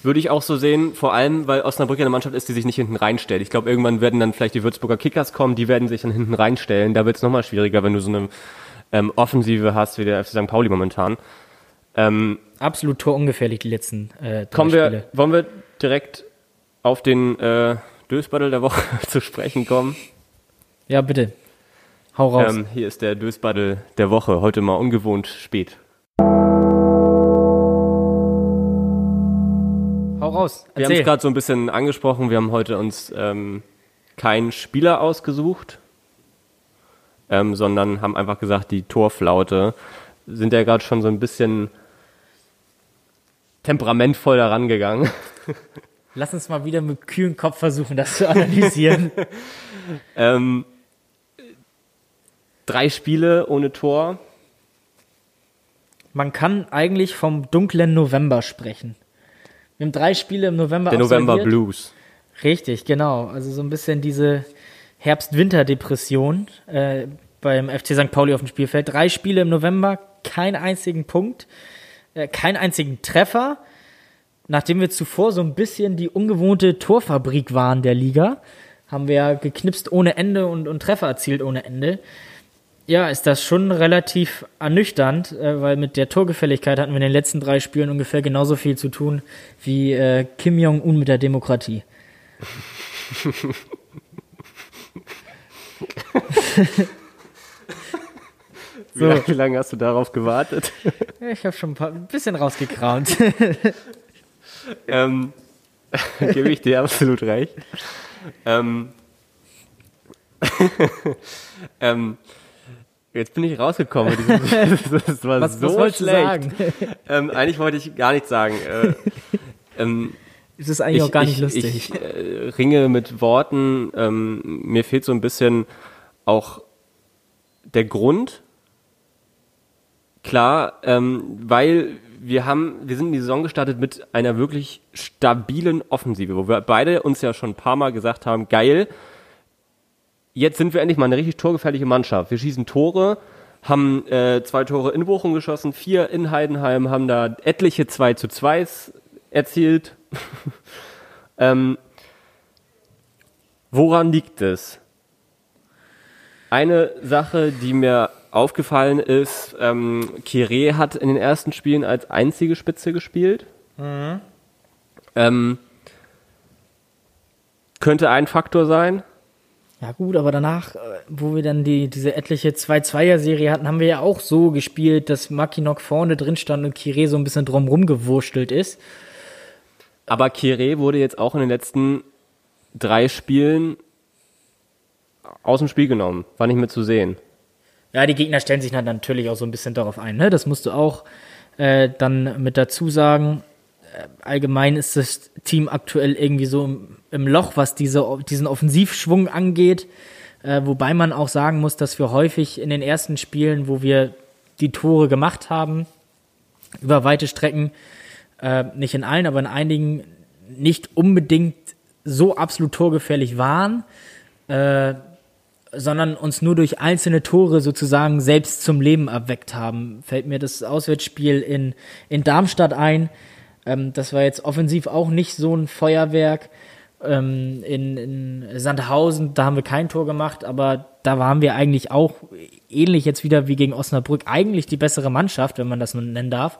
Würde ich auch so sehen, vor allem, weil Osnabrück ja eine Mannschaft ist, die sich nicht hinten reinstellt. Ich glaube, irgendwann werden dann vielleicht die Würzburger Kickers kommen, die werden sich dann hinten reinstellen. Da wird es nochmal schwieriger, wenn du so eine ähm, Offensive hast wie der FC St. Pauli momentan. Ähm, Absolut torungefährlich die letzten äh, drei kommen Spiele. wir, wollen wir direkt auf den äh, Dösbattle der Woche zu sprechen kommen? Ja, bitte. Hau raus. Ähm, hier ist der Dösbattle der Woche, heute mal ungewohnt spät. Hau raus. Wir haben es Erzähl. gerade so ein bisschen angesprochen. Wir haben heute uns ähm, keinen Spieler ausgesucht, ähm, sondern haben einfach gesagt, die Torflaute sind ja gerade schon so ein bisschen temperamentvoll daran gegangen. Lass uns mal wieder mit kühlen Kopf versuchen, das zu analysieren. ähm, drei Spiele ohne Tor. Man kann eigentlich vom dunklen November sprechen. Wir haben drei Spiele im November Der November. Blues. Richtig, genau. Also so ein bisschen diese Herbst-Winter-Depression äh, beim FC St. Pauli auf dem Spielfeld. Drei Spiele im November, keinen einzigen Punkt, äh, keinen einzigen Treffer. Nachdem wir zuvor so ein bisschen die ungewohnte Torfabrik waren der Liga, haben wir geknipst ohne Ende und, und Treffer erzielt ohne Ende. Ja, ist das schon relativ ernüchternd, äh, weil mit der Torgefälligkeit hatten wir in den letzten drei Spielen ungefähr genauso viel zu tun wie äh, Kim Jong-un mit der Demokratie. Wie, lange, wie lange hast du darauf gewartet? Ich habe schon ein, paar, ein bisschen rausgekramt. ähm, gebe ich dir absolut recht. Ähm, ähm, jetzt bin ich rausgekommen. Das war Was, so was schlecht. Ähm, eigentlich wollte ich gar nichts sagen. Äh, ähm, Es ist eigentlich auch gar nicht ich, lustig. Ich äh, ringe mit Worten. Ähm, mir fehlt so ein bisschen auch der Grund. Klar, ähm, weil wir haben, wir sind in die Saison gestartet mit einer wirklich stabilen Offensive, wo wir beide uns ja schon ein paar Mal gesagt haben, geil, jetzt sind wir endlich mal eine richtig torgefährliche Mannschaft. Wir schießen Tore, haben äh, zwei Tore in Bochum geschossen, vier in Heidenheim, haben da etliche 2 zu 2 erzielt. ähm, woran liegt es? Eine Sache, die mir aufgefallen ist, ähm, Kire hat in den ersten Spielen als einzige Spitze gespielt. Ähm, könnte ein Faktor sein. Ja gut, aber danach, äh, wo wir dann die, diese etliche 2-2er-Serie hatten, haben wir ja auch so gespielt, dass Mackinock vorne drin stand und Kire so ein bisschen drumrum gewurstelt ist. Aber Kire wurde jetzt auch in den letzten drei Spielen aus dem Spiel genommen. War nicht mehr zu sehen. Ja, die Gegner stellen sich dann natürlich auch so ein bisschen darauf ein. Ne? Das musst du auch äh, dann mit dazu sagen. Allgemein ist das Team aktuell irgendwie so im, im Loch, was diese, diesen Offensivschwung angeht. Äh, wobei man auch sagen muss, dass wir häufig in den ersten Spielen, wo wir die Tore gemacht haben, über weite Strecken, äh, nicht in allen, aber in einigen, nicht unbedingt so absolut torgefährlich waren. Äh, sondern uns nur durch einzelne Tore sozusagen selbst zum Leben erweckt haben. Fällt mir das Auswärtsspiel in, in Darmstadt ein. Ähm, das war jetzt offensiv auch nicht so ein Feuerwerk. Ähm, in, in Sandhausen, da haben wir kein Tor gemacht, aber da waren wir eigentlich auch ähnlich jetzt wieder wie gegen Osnabrück eigentlich die bessere Mannschaft, wenn man das nun nennen darf.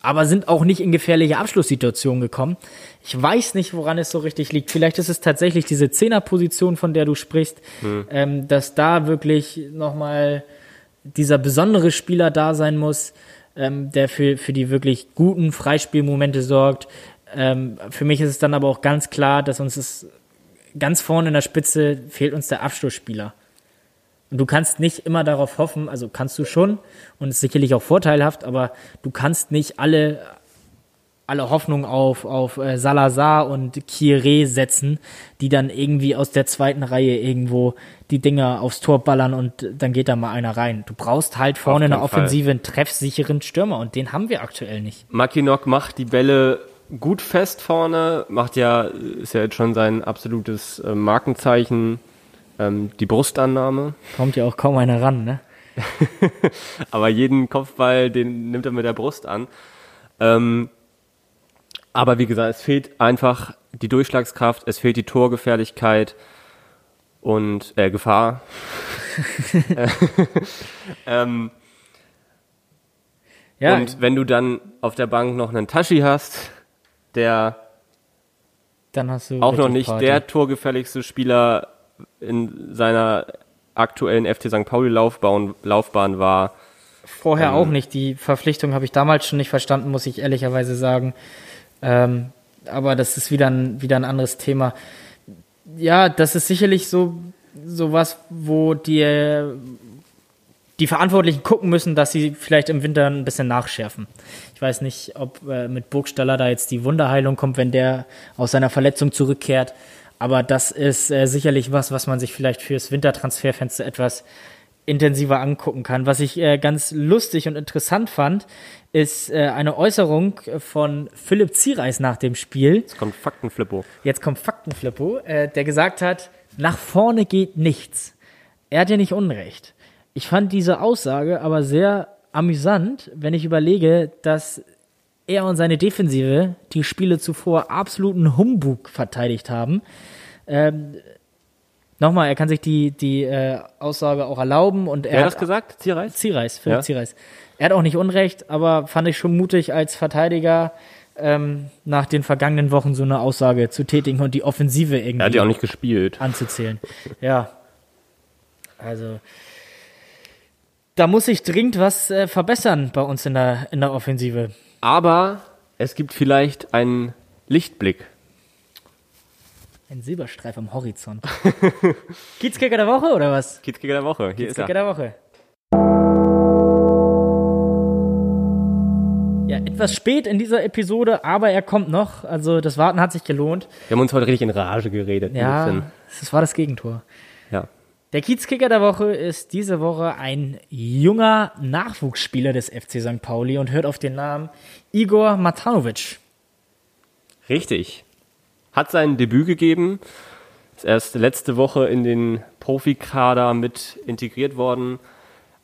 Aber sind auch nicht in gefährliche Abschlusssituationen gekommen. Ich weiß nicht, woran es so richtig liegt. Vielleicht ist es tatsächlich diese Zehnerposition, von der du sprichst, ähm, dass da wirklich nochmal dieser besondere Spieler da sein muss, ähm, der für, für die wirklich guten Freispielmomente sorgt. Ähm, für mich ist es dann aber auch ganz klar, dass uns es ganz vorne in der Spitze fehlt uns der Abschlussspieler. Und du kannst nicht immer darauf hoffen, also kannst du schon und ist sicherlich auch vorteilhaft, aber du kannst nicht alle, alle Hoffnung auf, auf äh, Salazar und Kire setzen, die dann irgendwie aus der zweiten Reihe irgendwo die Dinger aufs Tor ballern und dann geht da mal einer rein. Du brauchst halt vorne keinen eine offensive, einen treffsicheren Stürmer und den haben wir aktuell nicht. Mackinock macht die Bälle gut fest vorne, macht ja, ist ja jetzt schon sein absolutes äh, Markenzeichen, ähm, die Brustannahme. Kommt ja auch kaum einer ran, ne? Aber jeden Kopfball, den nimmt er mit der Brust an. Ähm, aber wie gesagt, es fehlt einfach die Durchschlagskraft, es fehlt die Torgefährlichkeit und äh, Gefahr. ähm, Ja, Und wenn du dann auf der Bank noch einen Tashi hast, der dann hast du auch noch nicht Party. der torgefährlichste Spieler in seiner aktuellen FC St. Pauli Laufbahn, Laufbahn war. Vorher Ähm, auch nicht. Die Verpflichtung habe ich damals schon nicht verstanden, muss ich ehrlicherweise sagen. Ähm, aber das ist wieder ein, wieder ein anderes Thema. Ja, das ist sicherlich so sowas, wo die, die Verantwortlichen gucken müssen, dass sie vielleicht im Winter ein bisschen nachschärfen. Ich weiß nicht, ob äh, mit Burgstaller da jetzt die Wunderheilung kommt, wenn der aus seiner Verletzung zurückkehrt. Aber das ist äh, sicherlich was, was man sich vielleicht fürs Wintertransferfenster etwas intensiver angucken kann. Was ich äh, ganz lustig und interessant fand, ist äh, eine Äußerung von Philipp Ziereis nach dem Spiel. Jetzt kommt Faktenflippo. Jetzt kommt Faktenflippo, äh, der gesagt hat, nach vorne geht nichts. Er hat ja nicht Unrecht. Ich fand diese Aussage aber sehr amüsant, wenn ich überlege, dass er und seine Defensive die Spiele zuvor absoluten Humbug verteidigt haben. Ähm, Nochmal, er kann sich die, die äh, Aussage auch erlauben und er Wer hat das gesagt? Zierreis? Ziereis, Philipp Ja. Ziereis. Er hat auch nicht Unrecht, aber fand ich schon mutig als Verteidiger ähm, nach den vergangenen Wochen so eine Aussage zu tätigen und die Offensive Er hat irgendwie ja auch nicht gespielt. anzuzählen. Ja. Also da muss sich dringend was äh, verbessern bei uns in der, in der Offensive. Aber es gibt vielleicht einen Lichtblick. Ein Silberstreif am Horizont. Kiezkicker der Woche oder was? Kiezkicker der Woche. Hier ist Kiezkicker er. der Woche. Ja, etwas spät in dieser Episode, aber er kommt noch. Also das Warten hat sich gelohnt. Wir haben uns heute richtig in Rage geredet. Ja, das war das Gegentor. ja. Der Kiezkicker der Woche ist diese Woche ein junger Nachwuchsspieler des FC St. Pauli und hört auf den Namen Igor Matanovic. Richtig. Hat sein Debüt gegeben. Ist erst letzte Woche in den Profikader mit integriert worden.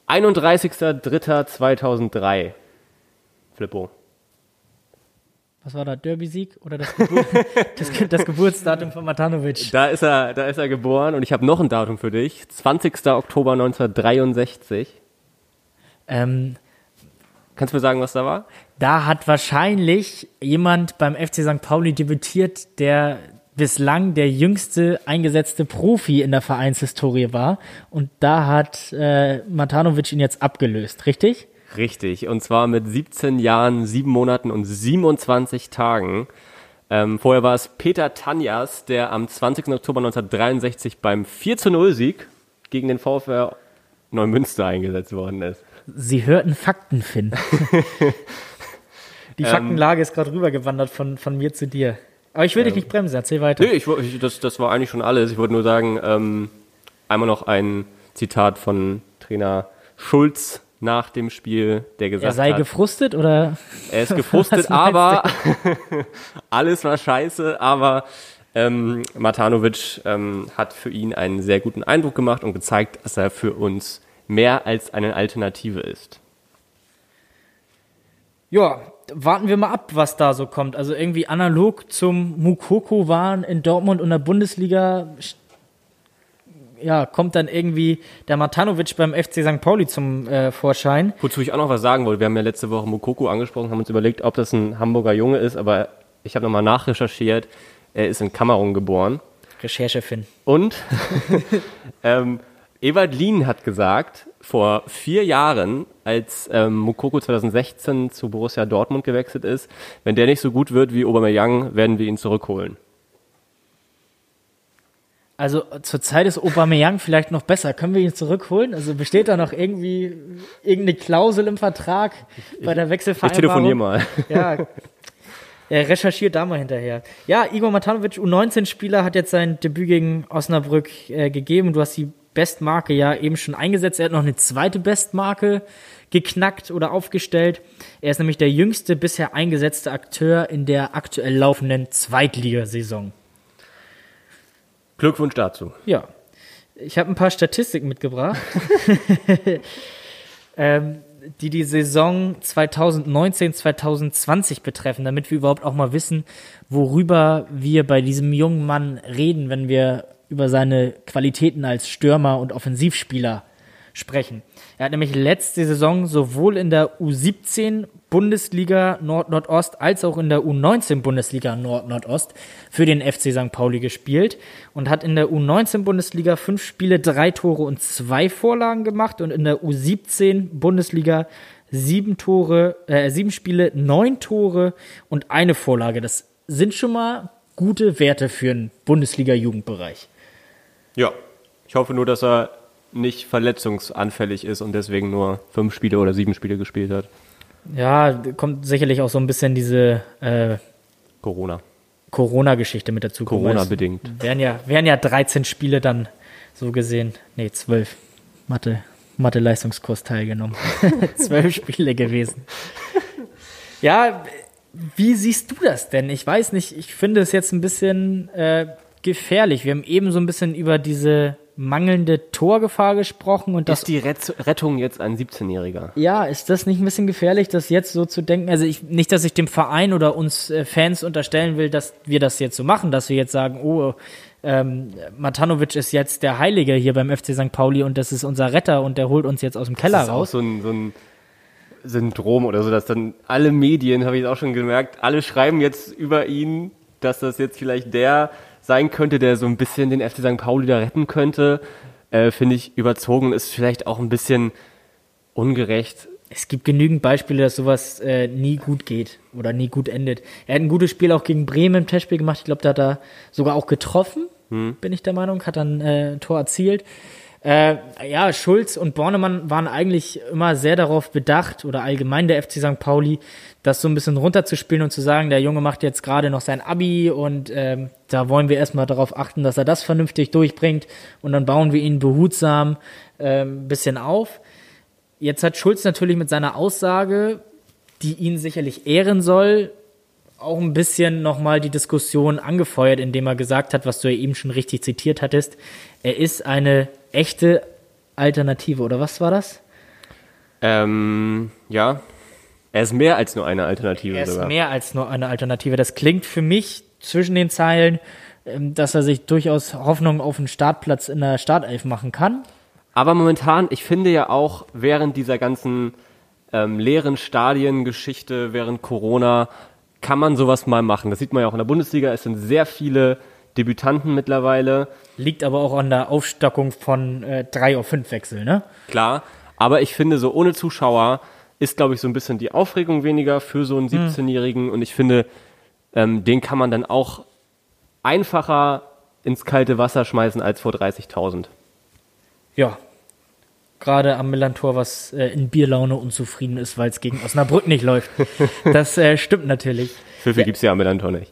31.03.2003. Flippo. Was war da? Derby-Sieg oder das, Gebur das, das Geburtsdatum von Matanovic? Da ist er, da ist er geboren und ich habe noch ein Datum für dich. 20. Oktober 1963. Ähm, Kannst du mir sagen, was da war? Da hat wahrscheinlich jemand beim FC St. Pauli debütiert, der bislang der jüngste eingesetzte Profi in der Vereinshistorie war. Und da hat äh, Matanovic ihn jetzt abgelöst, richtig? Richtig. Und zwar mit 17 Jahren, 7 Monaten und 27 Tagen. Ähm, vorher war es Peter Tanjas, der am 20. Oktober 1963 beim 4 zu 0 Sieg gegen den VfR Neumünster eingesetzt worden ist. Sie hörten Fakten, Finn. Die Faktenlage ist gerade rübergewandert von, von mir zu dir. Aber ich will dich nicht bremsen, erzähl weiter. Nee, ich, ich, das, das war eigentlich schon alles. Ich wollte nur sagen, ähm, einmal noch ein Zitat von Trainer Schulz nach dem Spiel, der er gesagt sei hat, gefrustet oder? er ist gefrustet, aber alles war scheiße, aber ähm, Matanovic ähm, hat für ihn einen sehr guten Eindruck gemacht und gezeigt, dass er für uns mehr als eine Alternative ist. Ja, warten wir mal ab, was da so kommt. Also irgendwie analog zum Mukoko waren in Dortmund und der Bundesliga. Ja, kommt dann irgendwie der Matanovic beim FC St. Pauli zum äh, Vorschein. Wozu ich auch noch was sagen wollte, wir haben ja letzte Woche Mokoko angesprochen, haben uns überlegt, ob das ein Hamburger Junge ist, aber ich habe nochmal nachrecherchiert, er ist in Kamerun geboren. Recherche Finn. Und ähm, Ewald Lien hat gesagt, vor vier Jahren, als ähm, Mukoko 2016 zu Borussia Dortmund gewechselt ist, wenn der nicht so gut wird wie Aubameyang, werden wir ihn zurückholen. Also zur Zeit ist Aubameyang vielleicht noch besser. Können wir ihn zurückholen? Also besteht da noch irgendwie irgendeine Klausel im Vertrag bei der Ich Wechselvereinbarung? telefoniere mal. Ja. Er recherchiert da mal hinterher. Ja, Igor Matanovic, U19-Spieler, hat jetzt sein Debüt gegen Osnabrück äh, gegeben. Du hast die Bestmarke ja eben schon eingesetzt. Er hat noch eine zweite Bestmarke geknackt oder aufgestellt. Er ist nämlich der jüngste bisher eingesetzte Akteur in der aktuell laufenden Zweitligasaison. Glückwunsch dazu. Ja. Ich habe ein paar Statistiken mitgebracht, ähm, die die Saison 2019-2020 betreffen, damit wir überhaupt auch mal wissen, worüber wir bei diesem jungen Mann reden, wenn wir über seine Qualitäten als Stürmer und Offensivspieler sprechen. Er hat nämlich letzte Saison sowohl in der U17 Bundesliga Nord-Nordost als auch in der U19 Bundesliga Nord-Nordost für den FC St. Pauli gespielt und hat in der U19 Bundesliga fünf Spiele, drei Tore und zwei Vorlagen gemacht und in der U17 Bundesliga sieben Tore, äh, sieben Spiele, neun Tore und eine Vorlage. Das sind schon mal gute Werte für einen Bundesliga-Jugendbereich. Ja, ich hoffe nur, dass er nicht verletzungsanfällig ist und deswegen nur fünf Spiele oder sieben Spiele gespielt hat. Ja, kommt sicherlich auch so ein bisschen diese äh, Corona. Corona-Geschichte mit dazu. Corona-bedingt. Wären ja, wären ja 13 Spiele dann so gesehen. Nee, 12. Mathe, Mathe-Leistungskurs teilgenommen. 12 Spiele gewesen. Ja, wie siehst du das denn? Ich weiß nicht, ich finde es jetzt ein bisschen äh, gefährlich. Wir haben eben so ein bisschen über diese mangelnde Torgefahr gesprochen und das. Ist die Rettung jetzt ein 17-Jähriger? Ja, ist das nicht ein bisschen gefährlich, das jetzt so zu denken? Also ich, nicht, dass ich dem Verein oder uns äh, Fans unterstellen will, dass wir das jetzt so machen, dass wir jetzt sagen, oh, ähm, Matanovic ist jetzt der Heilige hier beim FC St. Pauli und das ist unser Retter und der holt uns jetzt aus dem Keller das ist raus. Auch so ein, so ein Syndrom oder so, dass dann alle Medien, habe ich auch schon gemerkt, alle schreiben jetzt über ihn, dass das jetzt vielleicht der sein könnte, der so ein bisschen den FC St. Pauli da retten könnte, äh, finde ich überzogen, ist vielleicht auch ein bisschen ungerecht. Es gibt genügend Beispiele, dass sowas äh, nie gut geht oder nie gut endet. Er hat ein gutes Spiel auch gegen Bremen im Testspiel gemacht. Ich glaube, da hat er sogar auch getroffen, hm. bin ich der Meinung, hat dann äh, ein Tor erzielt. Äh, ja, Schulz und Bornemann waren eigentlich immer sehr darauf bedacht oder allgemein der FC St. Pauli, das so ein bisschen runterzuspielen und zu sagen, der Junge macht jetzt gerade noch sein Abi und ähm, da wollen wir erstmal darauf achten, dass er das vernünftig durchbringt und dann bauen wir ihn behutsam ein ähm, bisschen auf. Jetzt hat Schulz natürlich mit seiner Aussage, die ihn sicherlich ehren soll, auch ein bisschen nochmal die Diskussion angefeuert, indem er gesagt hat, was du ja eben schon richtig zitiert hattest, er ist eine echte Alternative, oder was war das? Ähm, ja. Er ist mehr als nur eine Alternative. Er ist sogar. mehr als nur eine Alternative. Das klingt für mich zwischen den Zeilen, ähm, dass er sich durchaus Hoffnung auf einen Startplatz in der Startelf machen kann. Aber momentan, ich finde ja auch während dieser ganzen ähm, leeren Stadiengeschichte, während Corona, kann man sowas mal machen. Das sieht man ja auch in der Bundesliga. Es sind sehr viele Debütanten mittlerweile. Liegt aber auch an der Aufstockung von äh, drei auf fünf Wechsel, ne? Klar, aber ich finde, so ohne Zuschauer ist, glaube ich, so ein bisschen die Aufregung weniger für so einen 17-Jährigen. Hm. Und ich finde, ähm, den kann man dann auch einfacher ins kalte Wasser schmeißen als vor 30.000. Ja, gerade am Millantor, was äh, in Bierlaune unzufrieden ist, weil es gegen Osnabrück nicht läuft. Das äh, stimmt natürlich. Pfiffe ja. gibt es ja am Millantor nicht.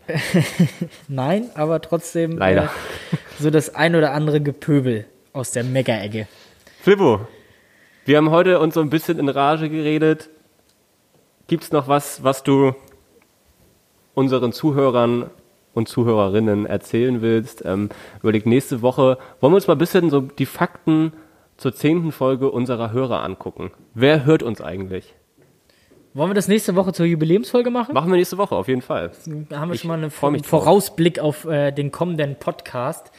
Nein, aber trotzdem Leider. Äh, so das ein oder andere Gepöbel aus der Mega-Ecke. Flippo, wir haben heute uns so ein bisschen in Rage geredet. Gibt es noch was, was du unseren Zuhörern und Zuhörerinnen erzählen willst? Ähm, überleg nächste Woche. Wollen wir uns mal ein bisschen so die Fakten zur zehnten Folge unserer Hörer angucken? Wer hört uns eigentlich? Wollen wir das nächste Woche zur Jubiläumsfolge machen? Machen wir nächste Woche, auf jeden Fall. Da haben wir ich schon mal einen Vorausblick auf äh, den kommenden Podcast.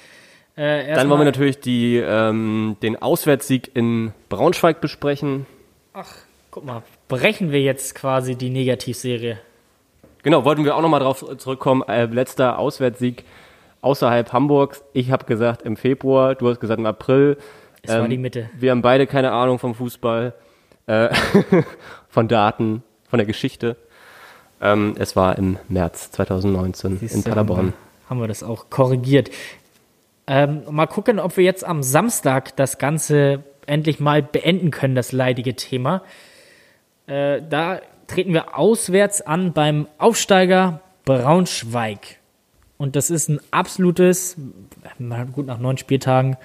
Äh, Dann wollen wir natürlich die, ähm, den Auswärtssieg in Braunschweig besprechen. Ach, guck mal, brechen wir jetzt quasi die Negativserie. Genau, wollten wir auch nochmal drauf zurückkommen. Äh, letzter Auswärtssieg außerhalb Hamburgs. Ich habe gesagt im Februar, du hast gesagt im April. Es ähm, war die Mitte. Wir haben beide keine Ahnung vom Fußball, äh, von Daten, von der Geschichte. Ähm, es war im März 2019 Siehst in Paderborn. Haben wir das auch korrigiert. Ähm, mal gucken, ob wir jetzt am Samstag das Ganze endlich mal beenden können, das leidige Thema. Äh, da treten wir auswärts an beim Aufsteiger Braunschweig. Und das ist ein absolutes, gut nach neun Spieltagen,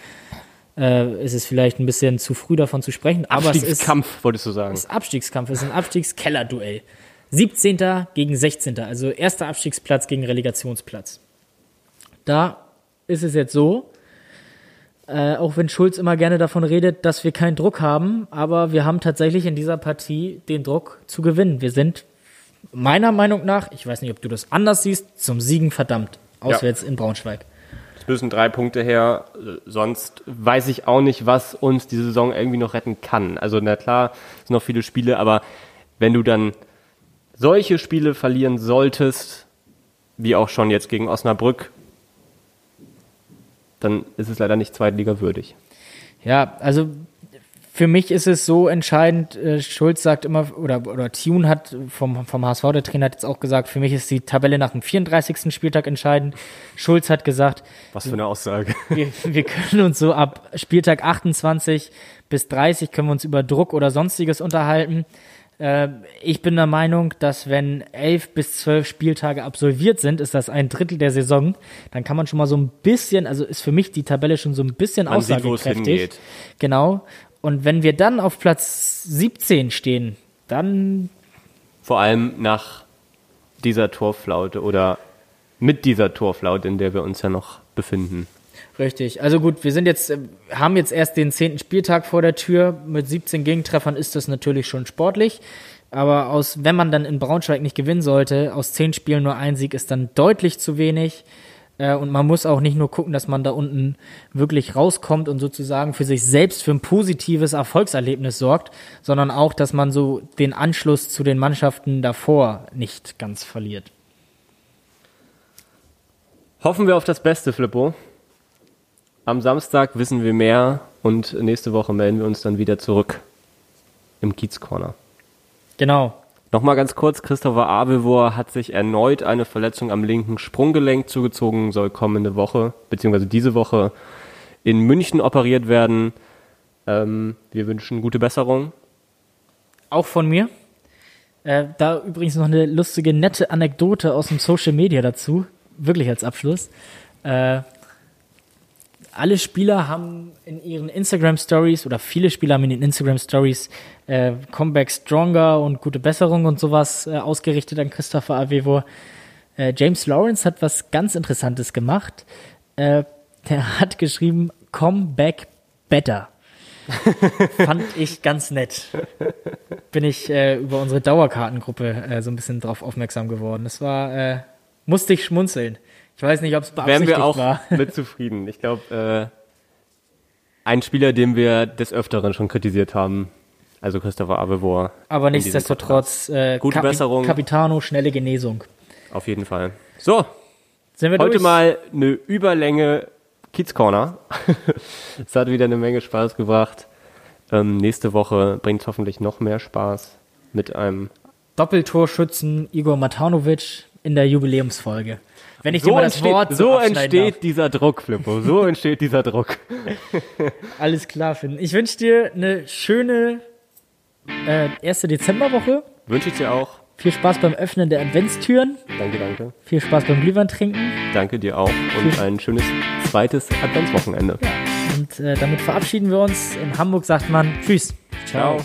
äh, ist es vielleicht ein bisschen zu früh davon zu sprechen. Aber es ist, Abstiegskampf, wolltest du sagen. es ist Abstiegskampf, es ist ein Abstiegskellerduell. 17. gegen 16. Also erster Abstiegsplatz gegen Relegationsplatz. Da ist es jetzt so, äh, auch wenn Schulz immer gerne davon redet, dass wir keinen Druck haben, aber wir haben tatsächlich in dieser Partie den Druck zu gewinnen. Wir sind meiner Meinung nach, ich weiß nicht, ob du das anders siehst, zum Siegen verdammt. Auswärts in Braunschweig. Müssen drei Punkte her, sonst weiß ich auch nicht, was uns die Saison irgendwie noch retten kann. Also na klar, es sind noch viele Spiele, aber wenn du dann solche Spiele verlieren solltest, wie auch schon jetzt gegen Osnabrück, dann ist es leider nicht Zweitliga würdig. Ja, also für mich ist es so entscheidend, äh, Schulz sagt immer, oder, oder Tune hat vom, vom HSV, der Trainer hat jetzt auch gesagt, für mich ist die Tabelle nach dem 34. Spieltag entscheidend. Schulz hat gesagt, Was für eine Aussage. wir, wir können uns so ab Spieltag 28 bis 30 können wir uns über Druck oder sonstiges unterhalten. Äh, ich bin der Meinung, dass wenn elf bis zwölf Spieltage absolviert sind, ist das ein Drittel der Saison. Dann kann man schon mal so ein bisschen, also ist für mich die Tabelle schon so ein bisschen Man sieht, wo es aussagekräftig. hingeht. Genau. Und wenn wir dann auf Platz 17 stehen, dann Vor allem nach dieser Torflaute oder mit dieser Torflaute, in der wir uns ja noch befinden. Richtig. Also gut, wir sind jetzt, äh, haben jetzt erst den zehnten Spieltag vor der Tür. Mit 17 Gegentreffern ist das natürlich schon sportlich. Aber aus, wenn man dann in Braunschweig nicht gewinnen sollte, aus zehn Spielen nur ein Sieg ist dann deutlich zu wenig. Äh, Und man muss auch nicht nur gucken, dass man da unten wirklich rauskommt und sozusagen für sich selbst für ein positives Erfolgserlebnis sorgt, sondern auch, dass man so den Anschluss zu den Mannschaften davor nicht ganz verliert. Hoffen wir auf das Beste, Flippo. Am Samstag wissen wir mehr und nächste Woche melden wir uns dann wieder zurück im Kiez-Corner. Genau. Nochmal ganz kurz, Christopher Abelvor hat sich erneut eine Verletzung am linken Sprunggelenk zugezogen, soll kommende Woche, beziehungsweise diese Woche in München operiert werden. Ähm, wir wünschen gute Besserung. Auch von mir. Äh, da übrigens noch eine lustige, nette Anekdote aus dem Social Media dazu. Wirklich als Abschluss. Äh, alle Spieler haben in ihren Instagram Stories oder viele Spieler haben in den Instagram Stories äh, Comeback Stronger und gute Besserung und sowas äh, ausgerichtet an Christopher Avevo. Äh, James Lawrence hat was ganz Interessantes gemacht. Äh, der hat geschrieben Comeback Better. Fand ich ganz nett. Bin ich äh, über unsere Dauerkartengruppe äh, so ein bisschen drauf aufmerksam geworden. Das war, musste ich schmunzeln. Ich weiß nicht, ob es Wären beabsichtigt wir auch war. mit zufrieden. Ich glaube, äh, ein Spieler, den wir des Öfteren schon kritisiert haben, also Christopher Abelvor. Aber nichtsdestotrotz, äh, Gute Besserung. Capitano, schnelle Genesung. Auf jeden Fall. So, Sind wir Heute durch? mal eine Überlänge Kids Corner. Es hat wieder eine Menge Spaß gebracht. Ähm, nächste Woche bringt hoffentlich noch mehr Spaß mit einem. Doppeltorschützen Igor Matanovic in der Jubiläumsfolge. Wenn ich dir So mal das entsteht, Wort so entsteht dieser Druck, Flippo. So entsteht dieser Druck. darf. Alles klar, Finn. Ich wünsche dir eine schöne äh, erste Dezemberwoche. Wünsche ich dir auch. Viel Spaß beim Öffnen der Adventstüren. Danke, danke. Viel Spaß beim Glühwein trinken. Danke dir auch und ein schönes zweites Adventswochenende. Und äh, damit verabschieden wir uns. In Hamburg sagt man Tschüss. Ciao.